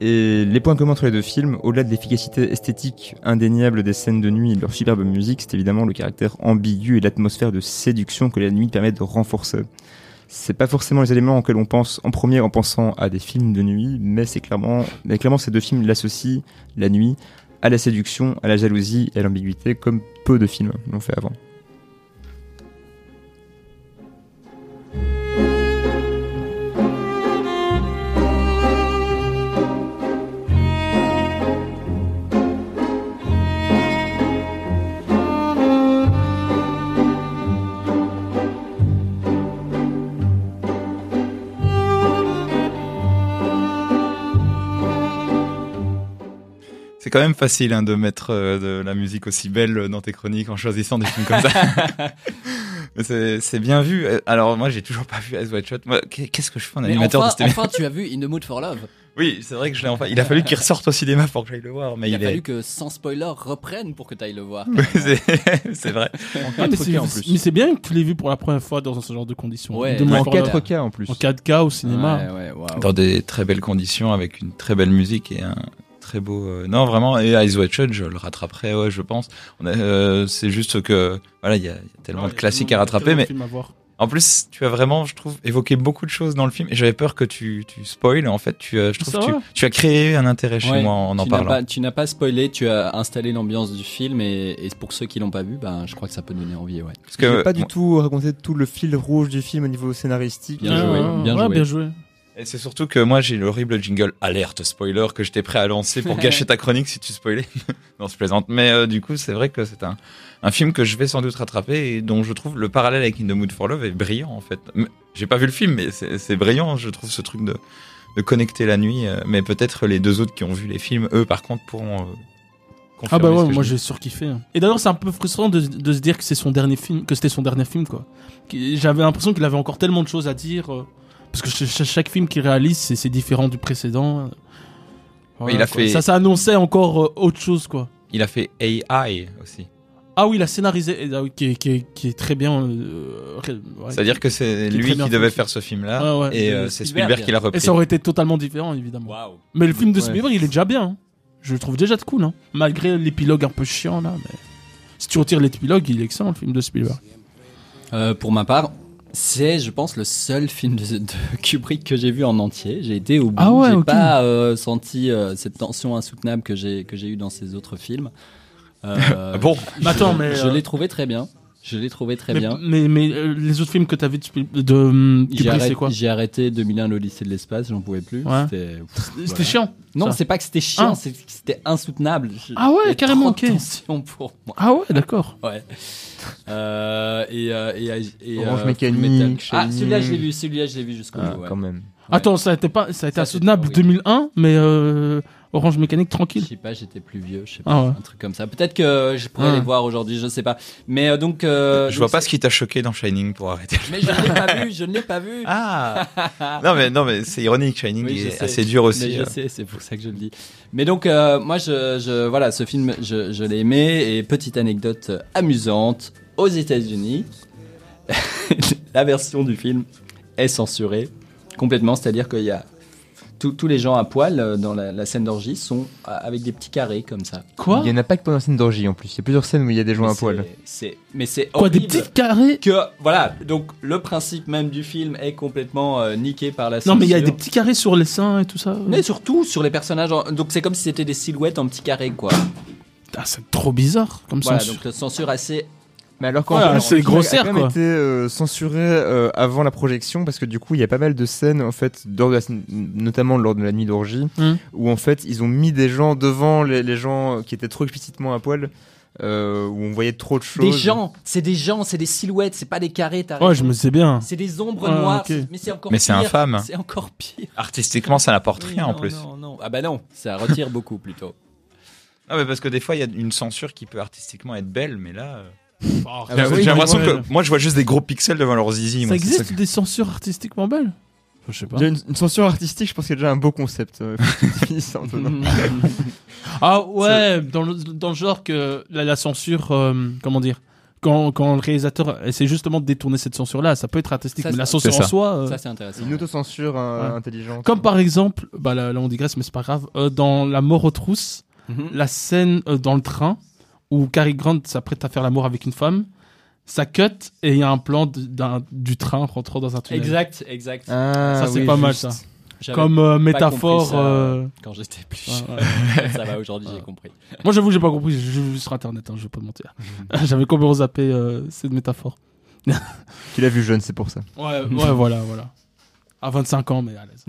Et les points communs entre les deux films, au-delà de l'efficacité esthétique indéniable des scènes de nuit et de leur superbe musique, c'est évidemment le caractère ambigu et l'atmosphère de séduction que la nuit permet de renforcer. C'est pas forcément les éléments auxquels on pense en premier en pensant à des films de nuit, mais c'est clairement, mais clairement ces deux films l'associent, la nuit, à la séduction, à la jalousie et à l'ambiguïté, comme peu de films l'ont fait avant. C'est quand même facile hein, de mettre euh, de la musique aussi belle dans tes chroniques en choisissant des films comme ça. C'est bien vu. Euh, Alors moi j'ai toujours pas vu Shut. Moi, qu'est- qu'est-ce que je fais en animateur enfin, de enfin, tu as vu In the Mood for Love. Oui, c'est vrai que je l'ai enfin. Il a fallu qu'il ressorte au cinéma pour que j'aille le voir, mais Il il, a fallu est. que sans spoiler reprenne pour que tu ailles le voir. c'est vrai. Ah, mais 4K c'est- en plus. mais c'est bien que tu l'aies vu pour la première fois dans ce genre de conditions. Ouais, De En pour le- 4K en plus. En 4K au cinéma. Ouais, ouais, waouh. Dans des très belles conditions, avec une très belle musique et un très beau. euh, Non, vraiment. Et Eyes Wide Shut, je le rattraperai, ouais, je pense. On a, euh, c'est juste que voilà, il y a, il y a tellement Ouais, de il y a classiques à rattraper, mais films à voir. En plus, tu as vraiment, je trouve, évoqué beaucoup de choses dans le film et j'avais peur que tu, tu spoil. En fait, tu, as- je trouve que tu, tu as créé un intérêt chez Ouais, moi en en parlant. pas- tu n'as pas spoilé, tu as installé l'ambiance du film et, et pour ceux qui l'ont pas vu, ben, je crois que ça peut donner envie. Ouais. Parce Je vais pas du moi- tout raconter tout le fil rouge du film au niveau scénaristique. Bien joué, ouais, bien ouais, joué. bien joué. Et c'est surtout que moi j'ai l'horrible jingle alerte spoiler que j'étais prêt à lancer pour gâcher ta chronique si tu spoilais. non, je plaisante. Mais euh, du coup, c'est vrai que c'est un, un film que je vais sans doute rattraper et dont je trouve le parallèle avec In the Mood for Love est brillant en fait. J'ai pas vu le film, mais c'est brillant. Je trouve ce truc de, de connecter la nuit. euh, Mais peut-être les deux autres qui ont vu les films, eux par contre, pourront. euh, Ah bah ouais, moi j'ai surkiffé. hein. Et d'ailleurs c'est un peu frustrant de, de se dire que c'est son dernier film, que c'était son dernier film quoi. J'avais l'impression qu'il avait encore tellement de choses à dire euh, parce que ch- ch- chaque film qu'il réalise c'est c'est différent du précédent. Voilà, il a quoi. fait- ça ça annonçait encore euh, autre chose quoi. Il a fait AI aussi. Ah oui, il a scénarisé et, ah qui, est, qui, est, qui est très bien. euh, ouais. C'est-à-dire que c'est lui qui devait faire ce film-là ouais. et De euh, c'est Spielberg. Spielberg qui l'a Et repris. ça aurait été totalement différent évidemment. Mais le film de Ouais. Spielberg il est déjà bien. hein. Je le trouve déjà de cool hein. malgré l'épilogue un peu chiant là. Mais si tu retires l'épilogue, il est excellent le film de Spielberg. Euh, pour ma part, c'est, je pense, le seul film de, de Kubrick que j'ai vu en entier. J'ai été au bout. Ah ouais, j'ai pas euh, senti euh, cette tension insoutenable que j'ai que j'ai eu dans ces autres films. Euh, Ah bon, Mais attends, mais, je euh, l'ai trouvé très bien. Je l'ai trouvé très mais, bien. Mais, mais euh, les autres films que t'as vu de, de hum, J'ai quoi j'ai arrêté 2001 l'Odyssée de l'espace, j'en pouvais plus. Ouais. C'était pff, C'était voilà. chiant. Non, ça. c'est pas que c'était chiant, Ah. c'est que c'était insoutenable. Ah ouais, carrément, trop de ok. tension pour moi. Ah ouais, d'accord. Ouais. Euh, et, euh, et, et, Orange euh, Mécanique, Fullmetal. Ah, celui-là, je l'ai vu, celui-là, je l'ai vu jusqu'au Ah, bout. ouais. quand même. Attends, ça a été pas, ça a été Ça, insoutenable c'est- oui. 2001, mais euh, Orange Mécanique Je tranquille. sais pas, j'étais plus vieux, je sais pas, Ah ouais. un truc comme ça. Peut-être que je pourrais Ouais. les voir aujourd'hui, je sais pas. Mais euh, donc, euh, je donc vois pas ce qui t'a choqué dans Shining pour arrêter. Mais je ne l'ai pas vu, je ne l'ai pas vu. Ah Non mais non mais c'est ironique, Shining Oui, je est sais. assez dur aussi. Mais je euh. sais, c'est pour ça que je le dis. Mais donc, euh, moi, je, je, voilà, ce film, je, je l'ai aimé. Et petite anecdote amusante, aux États-Unis, la version du film est censurée complètement. C'est-à-dire qu'il y a tous tous les gens à poil euh, dans la, la scène d'orgie sont euh, avec des petits carrés comme ça. Quoi Il y en a pas que pendant la scène d'orgie en plus. Il y a plusieurs scènes où il y a des gens Mais à poil. c'est- C'est, mais c'est Quoi, des petits carrés que voilà donc le principe même du film est complètement euh, niqué par la Non, mais il y a des petits carrés sur les seins et tout ça. mais surtout sur les personnages en- donc c'est comme si c'était des silhouettes en petits carrés quoi Ah, c'est trop bizarre comme voilà censure. donc la censure assez Mais alors qu'en Ouais, fait, c'est grossière, a quand même quoi. été euh, censuré euh, avant la projection parce que du coup il y a pas mal de scènes en fait, lors de la scène- notamment lors de la nuit d'orgie, Hmm. où en fait ils ont mis des gens devant les, les gens qui étaient trop explicitement à poil, euh, où on voyait trop de choses. des gens c'est des gens c'est des silhouettes c'est pas des carrés t'as Ouais, raison. je me sais bien. c'est des ombres Ah, noires mais c'est encore Mais c'est pire. infâme. c'est encore pire Artistiquement, ça n'apporte rien en plus. non non ah bah non ça retire beaucoup plutôt Non mais parce que des fois il y a une censure qui peut artistiquement être belle, mais là. Euh, Ah, bah j'ai oui, l'impression que moi je vois juste des gros pixels devant leur zizi. Ça moi, existe ça que- des censures artistiquement belles Je sais pas. Une, une censure artistique, je pense qu'il y a déjà un beau concept. euh. Ah ouais, dans le, dans le genre que la, la censure, euh, comment dire, quand, quand le réalisateur essaie justement de détourner cette censure-là, ça peut être artistique, Ça, mais la censure en ça. soi. euh, ça c'est intéressant Une autocensure euh, Ouais. intelligente. comme par exemple, bah là, là on digresse, mais c'est pas grave, euh, dans La mort aux trousses, Mhm. la scène euh, dans le train où Cary Grant s'apprête à faire l'amour avec une femme, ça cut et il y a un plan d'un- du train rentrant dans un tunnel. exact exact Ah, Ça, c'est oui, pas mal, ça. J'avais Comme euh, métaphore. ça euh, quand j'étais plus ouais, jeune. ouais. ça va aujourd'hui j'ai compris Moi, j'avoue, j'ai pas compris. J'ai vu sur internet, hein, je vais pas te mentir. J'avais complètement zappé euh, cette métaphore. Tu l'as vu jeune, c'est pour ça. Ouais, ouais, voilà, voilà. À 25 ans, mais à l'aise.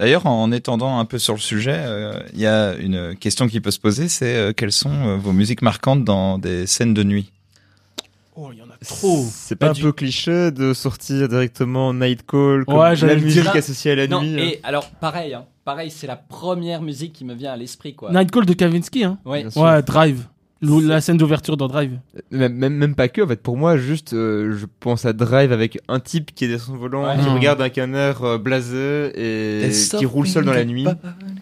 D'ailleurs, en étendant un peu sur le sujet, euh, il y a une question qui peut se poser, c'est euh, quelles sont euh, vos musiques marquantes dans des scènes de nuit? Oh, il y en a trop. C'est pas Bah, un du- peu cliché de sortir directement Night Call comme Ouais, la musique dire. associée à la Non, nuit euh. et alors pareil, hein, pareil, c'est la première musique qui me vient à l'esprit, quoi. Night Call de Kavinsky, hein. Ouais, Drive. La scène d'ouverture dans Drive. Même, même, même pas que, en fait, pour moi, juste, euh, je pense à Drive avec un type qui est derrière son volant, Ouais. qui Mm. regarde avec un air euh, blasé et qui roule seul dans la nuit.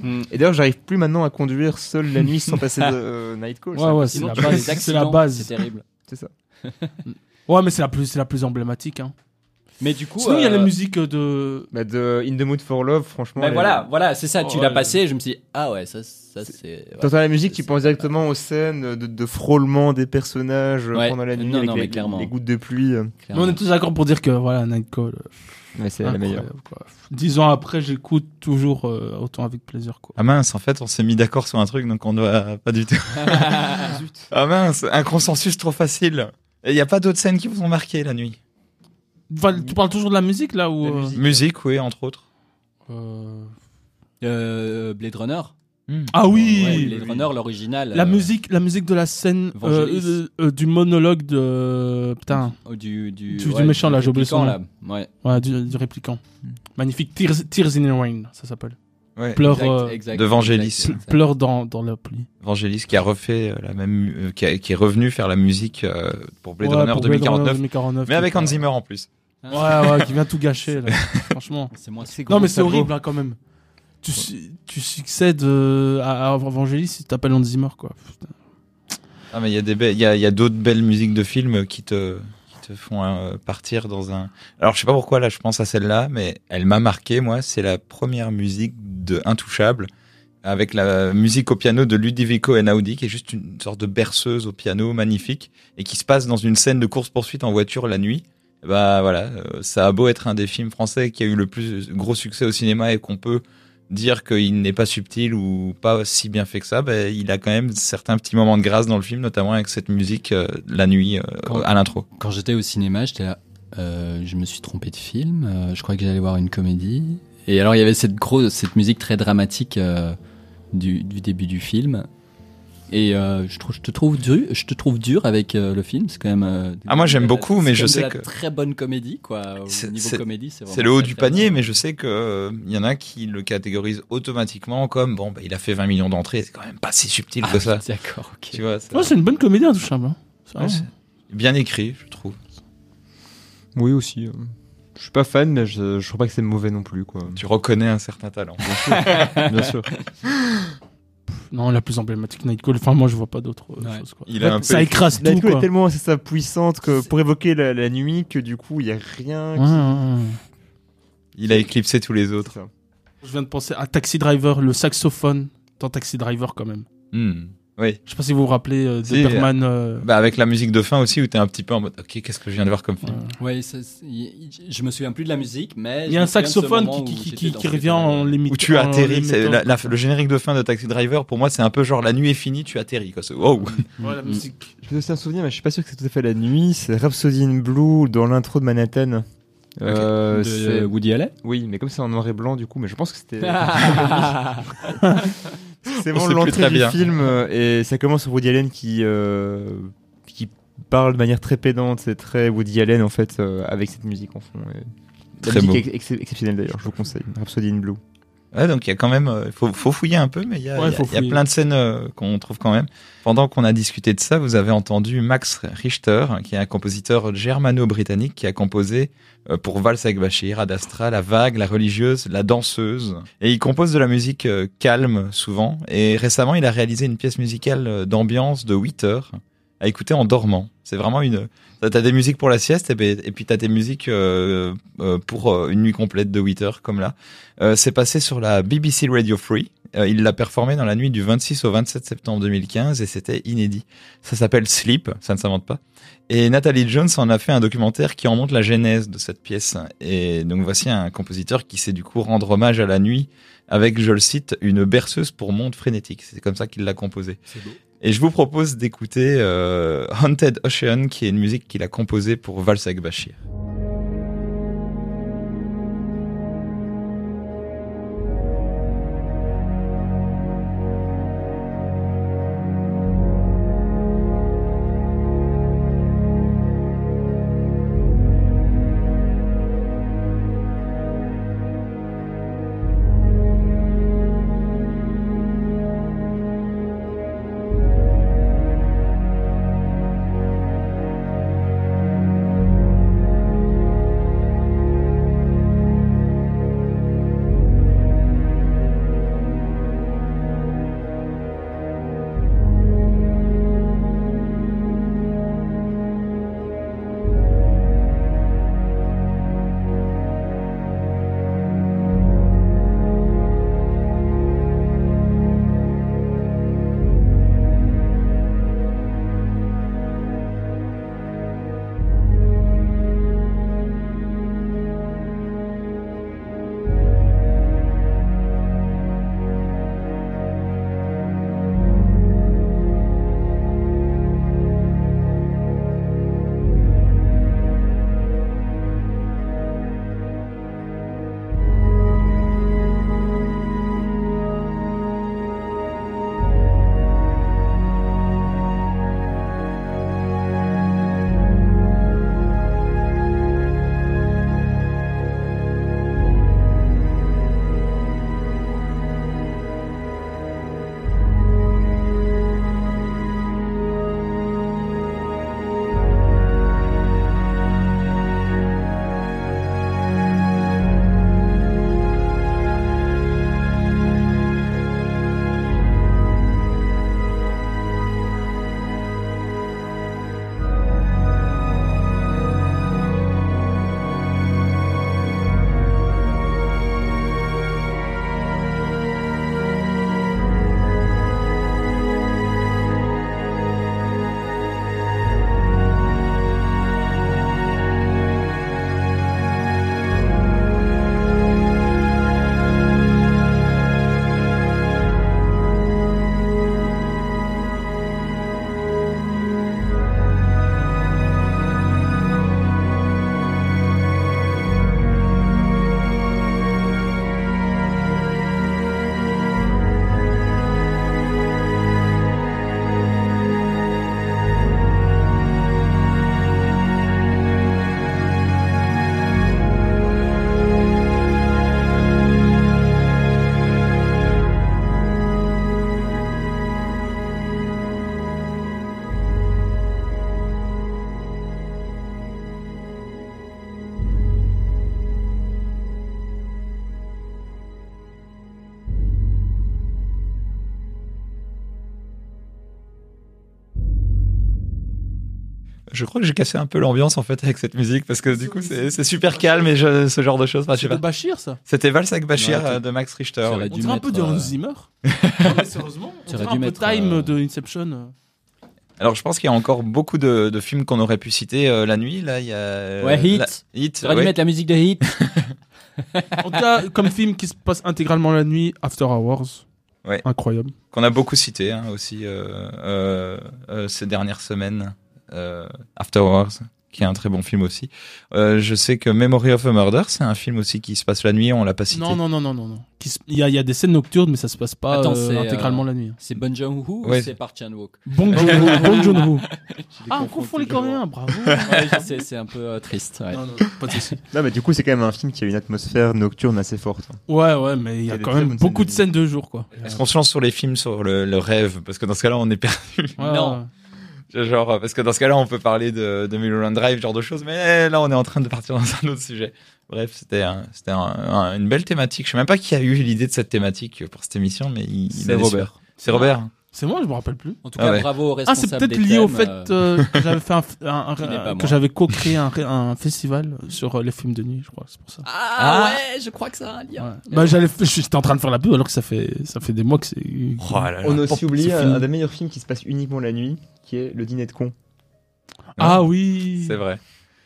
Mm. Et d'ailleurs, j'arrive plus maintenant à conduire seul la nuit sans passer de euh, Night Call. Ouais, ouais, c'est la la base. C'est terrible. C'est ça. Ouais, mais c'est la plus, c'est la plus emblématique, hein. Mais du coup, Sinon, il y a euh, la musique de. Bah, de In the Mood for Love, franchement. Mais voilà, voilà, c'est ça. Tu Oh, l'as ouais. passé. Je me suis dit, ah ouais, ça, ça c'est. ouais. T'entends la musique, tu penses directement aux scènes de, de frôlement des personnages euh, Ouais. pendant la nuit Non, avec non, mais les, clairement. les gouttes de pluie. euh. Mais on est tous d'accord pour dire que, voilà, Night Call. euh, Mais c'est la meilleure. quoi. Dix ans après, j'écoute toujours euh, autant avec plaisir, quoi. Ah mince, en fait, on s'est mis d'accord sur un truc, donc on doit pas du tout. ah mince, un consensus trop facile. Il n'y a pas d'autres scènes qui vous ont marqué la nuit? Enfin, tu parles toujours de la musique, là, ou. La euh, musique. Musique, oui, entre autres. euh, Euh, Blade Runner. Ah oui! Ouais, Blade Runner, l'original. La euh, musique, la musique de la scène euh, euh, euh, du monologue de putain, oh, du, du, méchant, là, j'ai oublié son là. Ouais. ouais, du, du répliquant. Magnifique. Tears, Tears in the Rain, ça s'appelle. Ouais. Pleure, Exact, euh, exact, de Vangelis. exact, pleure dans dans la pluie. Vangelis qui a refait la même, euh, qui, a- qui est revenu faire la musique euh, pour Blade Ouais, Runner pour Blade 2049, 2049, mais avec Hans Zimmer en plus. Ouais, ouais, qui vient tout gâcher là. Franchement. C'est moi. Non, mais c'est horrible hein, quand même. Tu, su- tu succèdes euh, à, à Vangelis si tu t'appelles Hans Zimmer quoi. Putain. Ah mais il y a des il y a, il y a d'autres belles musiques de films qui te qui te font euh, partir dans un. Alors je sais pas pourquoi là je pense à celle-là, mais elle m'a marqué moi. C'est la première musique de Intouchable avec la musique au piano de Ludovico Einaudi qui est juste une sorte de berceuse au piano magnifique et qui se passe dans une scène de course poursuite en voiture la nuit. Bah voilà, euh, ça a beau être un des films français qui a eu le plus gros succès au cinéma et qu'on peut dire qu'il n'est pas subtil ou pas si bien fait que ça, ben, il a quand même certains petits moments de grâce dans le film, notamment avec cette musique euh, la nuit euh, Quand- à l'intro. Quand j'étais au cinéma, j'étais là. euh, je me suis trompé de film. je croyais que j'allais voir une comédie. Et alors il y avait cette grosse, cette musique très dramatique du, du début du film. Et euh, je, trouve, je te trouve dur, je te trouve dur avec euh, le film. C'est quand même. euh, Ah, moi, j'aime beaucoup, mais c'est je sais de que- très bonne comédie quoi. Au C'est- niveau c'est- comédie, c'est C'est le haut du panier, mais je sais que euh, il y en a qui le catégorisent automatiquement comme bon, ben, il a fait 20 millions d'entrées, c'est quand même pas si subtil Ah que ça. D'accord, ok. Tu vois, ça- Ouais, c'est une bonne comédie intouchable. Hein. C'est Ouais, c'est bien écrit, je trouve. Oui, aussi. euh. Je suis pas fan, mais je, je crois pas que c'est mauvais non plus, quoi. Tu reconnais un certain talent. Bien sûr. Non, la plus emblématique Night Call. Enfin, moi, je vois pas d'autres euh, Ouais. choses. Quoi. Il a un peu ça écrase Night tout. Call Quoi. est tellement c'est ça, puissante que pour évoquer la, la nuit que du coup, il y a rien Ouais, qui... ouais, ouais. Il a éclipsé tous les autres. Je viens de penser à Taxi Driver, le saxophone dans Taxi Driver quand même. Hmm. Oui. Je sais pas si vous vous rappelez euh, de Si, Berman. euh, Bah, avec la musique de fin aussi, où t'es un petit peu en mode, ok, qu'est-ce que je viens de voir comme film? Y- je me souviens plus de la musique, mais Il y a un saxophone qui, qui, qui, revient euh, en limite. Où tu atterris. c'est La, la- le générique de fin de Taxi Driver, pour moi, c'est un peu genre la nuit est finie, tu atterris. Quoi. Wow. Ouais, la musique. Je me suis un souvenir, mais je suis pas sûr que c'est tout à fait la nuit. C'est Rhapsody in Blue dans l'intro de Manhattan. Euh, de c'est- Woody Allen? Oui, mais comme c'est en noir et blanc, du coup, mais je pense que c'était. C'est On vraiment sait plus l'entrée du bien. film euh, et ça commence sur Woody Allen qui euh, qui parle de manière très pédante, c'est très Woody Allen en fait euh, avec cette musique en fond. et La Très musique beau. est ex- exceptionnelle d'ailleurs, je vous conseille. Rhapsody in Blue. Ouais, donc il y a quand même, euh, faut, faut fouiller un peu, mais il y a, Ouais, il y a- faut il y a fouiller. plein de scènes euh, qu'on trouve quand même. Pendant qu'on a discuté de ça, vous avez entendu Max Richter, qui est un compositeur germano-britannique qui a composé euh, pour Vals avec Bachir, Ad Astra, La Vague, La Religieuse, La Danseuse. Et il compose de la musique euh, calme souvent. Et récemment, il a réalisé une pièce musicale d'ambiance de 8 heures à écouter en dormant. C'est vraiment une... T'as des musiques pour la sieste et, ben- puis t'as des musiques euh, euh, pour euh, une nuit complète de 8 heures, comme là. Euh, c'est passé sur la BBC Radio Free. Euh, il l'a performé dans la nuit du 26 au 27 septembre 2015 et c'était inédit. Ça s'appelle Sleep, ça ne s'invente pas. Et Nathalie Jones en a fait un documentaire qui en montre la genèse de cette pièce. Et donc voici un compositeur qui sait du coup rendre hommage à la nuit avec, je le cite, une berceuse pour monde frénétique. C'est comme ça qu'il l'a composé. Et je vous propose d'écouter euh, Haunted Ocean, qui est une musique qu'il a composée pour Valsag Bashir. Je crois que j'ai cassé un peu l'ambiance en fait avec cette musique parce que du coup c'est super calme et je- ce genre de choses. Enfin, pas. Bachir, ça. C'était Vals avec Bachir Ouais, euh, de Max Richter. On dirait un peu de Hans euh, Zimmer. Non, mais sérieusement, on dirait un peu mettre, Time euh, de Inception. Alors je pense qu'il y a encore beaucoup de, de films qu'on aurait pu citer euh, la nuit. Là, il y a Ouais, Heat. la- Heat. Tu aurais dû ouais. mettre la musique de Hit. En tout cas, comme film qui se passe intégralement la nuit, After Hours. Ouais. Incroyable. qu'on a beaucoup cité hein, aussi euh, euh, euh, ces dernières semaines. Euh, After Wars, qui est un très bon film aussi. Euh, je sais que Memory of a Murder, c'est un film aussi qui se passe la nuit. On l'a pas cité. Non, non, non, non, non. non. Qui se- Il y, a, il y a des scènes nocturnes, mais ça se passe pas Attends, euh, euh, intégralement la nuit. C'est Bon Joon-ho Ouais. ou c'est Park Chan-wook? Bon Joon-ho. Ah, on confond les Coréens, bravo. C'est un peu euh, triste. ouais. Non, non, pas de souci. Non, mais du coup, c'est quand même un film qui a une atmosphère nocturne assez forte. hein. Ouais, ouais, mais il y a quand même beaucoup de scènes de jour, quoi. Est-ce qu'on se lance sur les films sur le, le rêve? Parce que dans ce cas-là, on est perdu. Non. Genre, euh, parce que dans ce cas-là, on peut parler de, de Mulholland Drive, genre de choses. Mais là, on est en train de partir dans un autre sujet. Bref, c'était un- c'était un- un- une belle thématique. Je sais même pas qui a eu l'idée de cette thématique pour cette émission, mais il, il Robert. C'est Robert. C'est moi, je me rappelle plus. En tout Ah cas, ouais. bravo aux Ah, c'est responsables peut-être lié au fait euh, euh, que j'avais fait un, un- un- Qui n'est pas que moi. j'avais co-créé un, festival sur euh, les films de nuit, je crois. C'est pour ça. Ah, Ah. ouais, je crois que ça a un lien. Ouais. Bah, j'allais, j'étais en train de faire la pub alors que ça fait, ça fait des mois que c'est. Oh. On a aussi oublié un, des meilleurs films qui se passe uniquement la nuit, qui est Le Dîner de con. Ah oui. C'est vrai.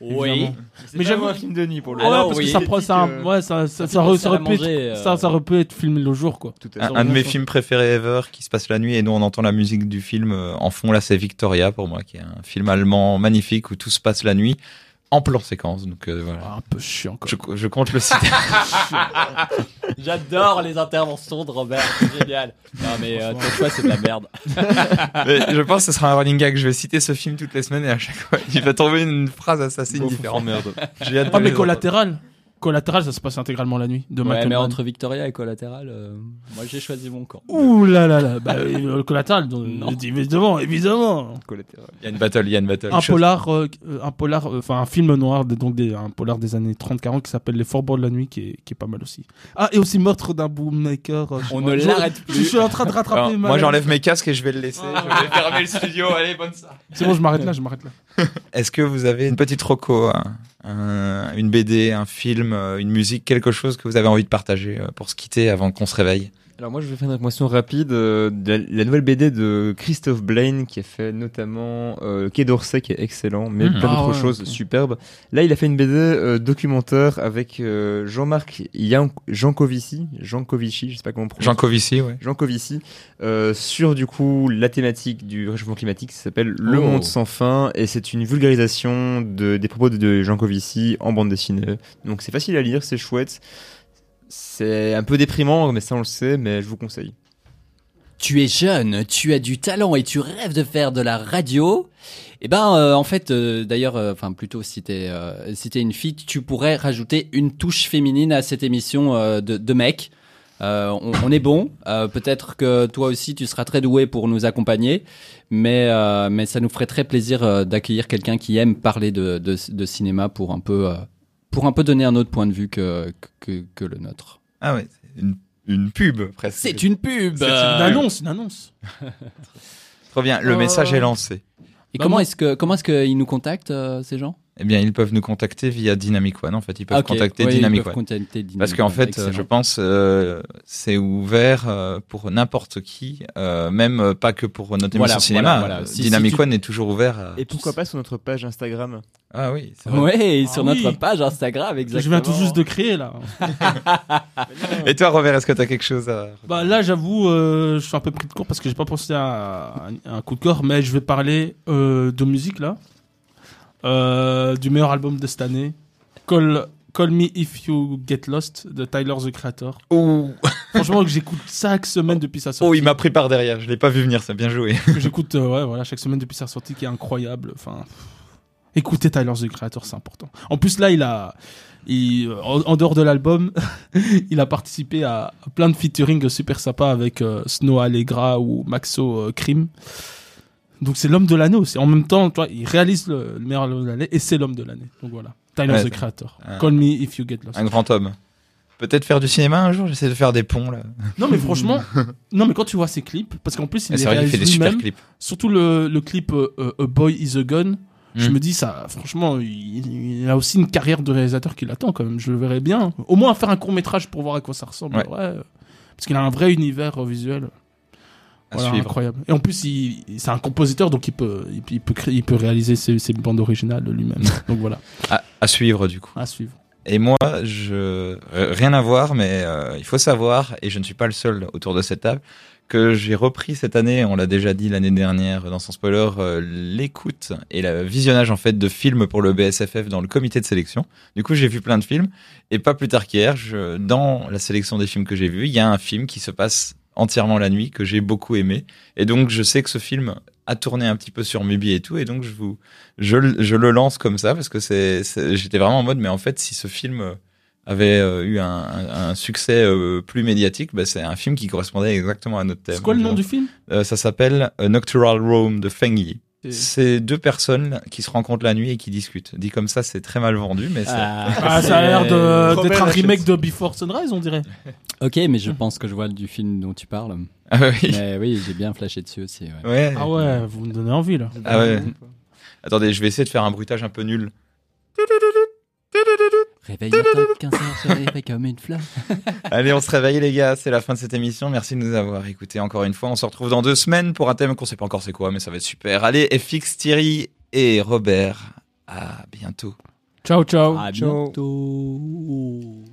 Oui. Mais j'avoue un film de nuit pour le Ah Alors, parce oui. que ça prend, ça, euh, ouais, ça, ça, ça, aurait- pu être, euh. ça, être filmé le jour, quoi. Tout à Un, de mes films préférés ever qui se passe la nuit et dont on entend la musique du film euh, en fond là c'est Victoria pour moi qui est un film allemand magnifique où tout se passe la nuit en plan séquence donc euh, voilà Ah, un peu chiant, quoi. je, je compte le citer J'adore les interventions de Robert, c'est génial. Non, mais euh, ton choix, c'est de la merde. Mais je pense que ce sera un running gag je vais citer ce film toutes les semaines et à chaque fois il va trouver une phrase assassine différente merde j'ai hâte de Ah, mais collatéral. Collatéral, ça se passe intégralement la nuit. De Ouais, mais entre Victoria et Collatéral, euh, moi j'ai choisi mon camp. Ouh là là là. Bah, euh, le collatéral, donc, Non. je dis évidemment, évidemment. Collatéral. il y a une battle il y a une battle Un Chose- polar, euh, euh, un polar, euh, enfin un film noir, donc des, un polar des années 30-40 qui s'appelle Les Fort Bords de la nuit, qui est, qui est pas mal aussi. Ah, et aussi Meurtre d'un boommaker. euh, je On ne Je- l'arrête Je plus. suis en train de rattraper Alors, ma- moi j'enlève mes casques et je vais le laisser je vais fermer le studio allez bonne ça C'est bon, je m'arrête là, je m'arrête là. Est-ce que vous avez une petite roco, un- un- une BD, un film, euh, une musique, quelque chose que vous avez envie de partager euh, pour se quitter avant qu'on se réveille? Alors moi je vais faire une recommandation rapide euh, de la, la nouvelle BD de Christophe Blaine qui a fait notamment euh, Quai d'Orsay qui est excellent mais Mhm. plein Ah d'autres ouais, choses superbes. Là il a fait une BD euh, documentaire avec euh, Jean-Marc Jancovici, Jancovici, je sais pas comment on prononce. Jean Covici, ouais. Jean Covici euh, sur du coup la thématique du réchauffement climatique qui s'appelle Le Oh. Monde sans fin et c'est une vulgarisation de, des propos de, de Jean Covici en bande dessinée. Donc c'est facile à lire, c'est chouette. C'est un peu déprimant, mais ça on le sait, mais je vous conseille. Tu es jeune, tu as du talent et tu rêves de faire de la radio. Eh ben, euh, en fait, euh, d'ailleurs, euh, enfin plutôt si t'es euh, si t'es une fille, tu pourrais rajouter une touche féminine à cette émission de, de mec. On, on est bon. Peut-être que toi aussi, tu seras très doué pour nous accompagner, mais mais ça nous ferait très plaisir d'accueillir quelqu'un qui aime parler de, de, de cinéma pour un peu pour un peu donner un autre point de vue que que, que le nôtre. Ah ouais, une, une pub presque. C'est une pub. C'est une Une euh, annonce, une annonce. Trop bien, le Euh, message est lancé. Et Bah, comment est-ce que comment est-ce qu'ils nous contactent euh, ces gens? Eh bien, ils peuvent nous contacter via Dynamic One. En fait, ils peuvent Ok, contacter ils Dynamic peuvent One. contacter Dynamic Parce qu'en fait, excellent. je pense, euh, c'est ouvert euh, pour n'importe qui, euh, même euh, pas que pour notre Voilà, émission cinéma. voilà, voilà. Euh, Si- Dynamic si tu- One est toujours ouvert. à- Et pourquoi pas sur notre page Instagram Ah oui, c'est vrai. Ouais, Ah sur oui. notre page Instagram, exactement. Je viens tout juste de créer là. Et toi, Robert, est-ce que tu as quelque chose à... Bah là, j'avoue, euh, je suis un peu pris de court parce que j'ai pas pensé à, à un coup de cœur, mais je vais parler euh, de musique là, Euh, du meilleur album de cette année, Call, Call Me If You Get Lost de Tyler the Creator. Oh, Franchement, que j'écoute chaque semaine depuis sa sortie. oh, il m'a pris par derrière. Je l'ai pas vu venir. C'est bien joué. que j'écoute euh, ouais, voilà, chaque semaine depuis sa sortie qui est incroyable. Enfin, écoutez Tyler the Creator, c'est important. En plus, là, il a. Il, en, en dehors de l'album, il a participé à, plein de featuring super sympas avec euh, Snow Allegra ou Maxo euh, Cream. Donc c'est l'homme de l'année aussi. En même temps, toi, il réalise le, le meilleur album de l'année et c'est l'homme de l'année. Donc voilà, Tyler Ouais, the Creator. un- Call me if you get lost. Un grand homme. Peut-être faire du cinéma un jour? J'essaie de faire des ponts là. Non mais franchement, non mais quand tu vois ses clips, parce qu'en plus il les vrai qu'il fait réalise des super lui-même. clips. Surtout le, le clip euh, euh, A Boy is a Gun. Je Mm. me dis ça, franchement, il, il a aussi une carrière de réalisateur qui l'attend quand même. Je le verrais bien. Au moins faire un court métrage pour voir à quoi ça ressemble. Ouais. Ouais. Parce qu'il a un vrai univers euh, visuel. Voilà, incroyable. Et en plus, il, il- c'est un compositeur, donc il peut, il, il peut créer, il peut réaliser ses, ses bandes originales lui-même. donc voilà, À, à suivre du coup. à suivre. Et moi, je euh, rien à voir, mais euh, il faut savoir, et je ne suis pas le seul autour de cette table, que j'ai repris cette année, on l'a déjà dit l'année dernière dans son spoiler, euh, l'écoute et le visionnage en fait de films pour le BSFF dans le comité de sélection. Du coup, j'ai vu plein de films, et pas plus tard qu'hier, je, dans la sélection des films que j'ai vus, il y a un film qui se passe entièrement la nuit que j'ai beaucoup aimé, et donc je sais que ce film a tourné un petit peu sur Mubi et tout, et donc je vous je, le- je le lance comme ça parce que c'est, j'étais vraiment en mode mais en fait si ce film euh, avait euh, eu un, un- un succès euh, plus médiatique, bah, c'est un film qui correspondait exactement à notre thème. C'est quoi le nom du film? Euh, Ça s'appelle A Nocturnal Roam de Feng Yi. C'est- deux personnes qui se rencontrent la nuit et qui discutent. Dit comme ça, c'est très mal vendu, mais c'est... Ah, ça a l'air d'être un remake de Before Sunrise, on dirait. Ok, mais je pense que je vois du film dont tu parles. Ah oui. Mais oui, j'ai bien flashé dessus aussi. ouais. Ouais. Ah ouais, vous me donnez envie là. Ah ouais. Attendez, je vais essayer de faire un bruitage un peu nul. Réveille-toi, 15 heures, je réveille comme une fleur. Allez, on se réveille les gars, c'est la fin de cette émission. Merci de nous avoir écoutés encore une fois. On se retrouve dans deux semaines pour un thème qu'on sait pas encore c'est quoi, mais ça va être super. Allez, FX, Thierry et Robert, à bientôt. Ciao, ciao. À Ciao. bientôt.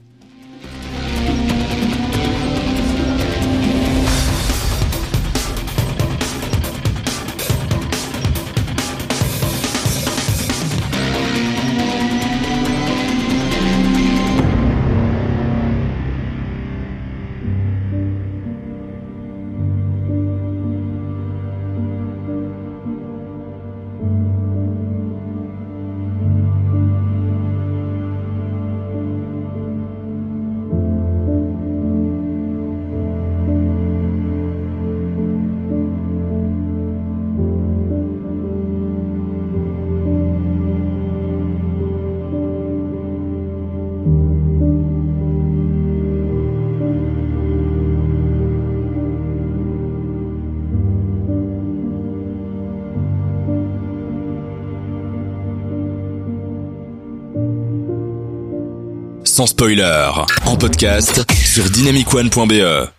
Sans spoiler, en podcast sur dynamicone.be.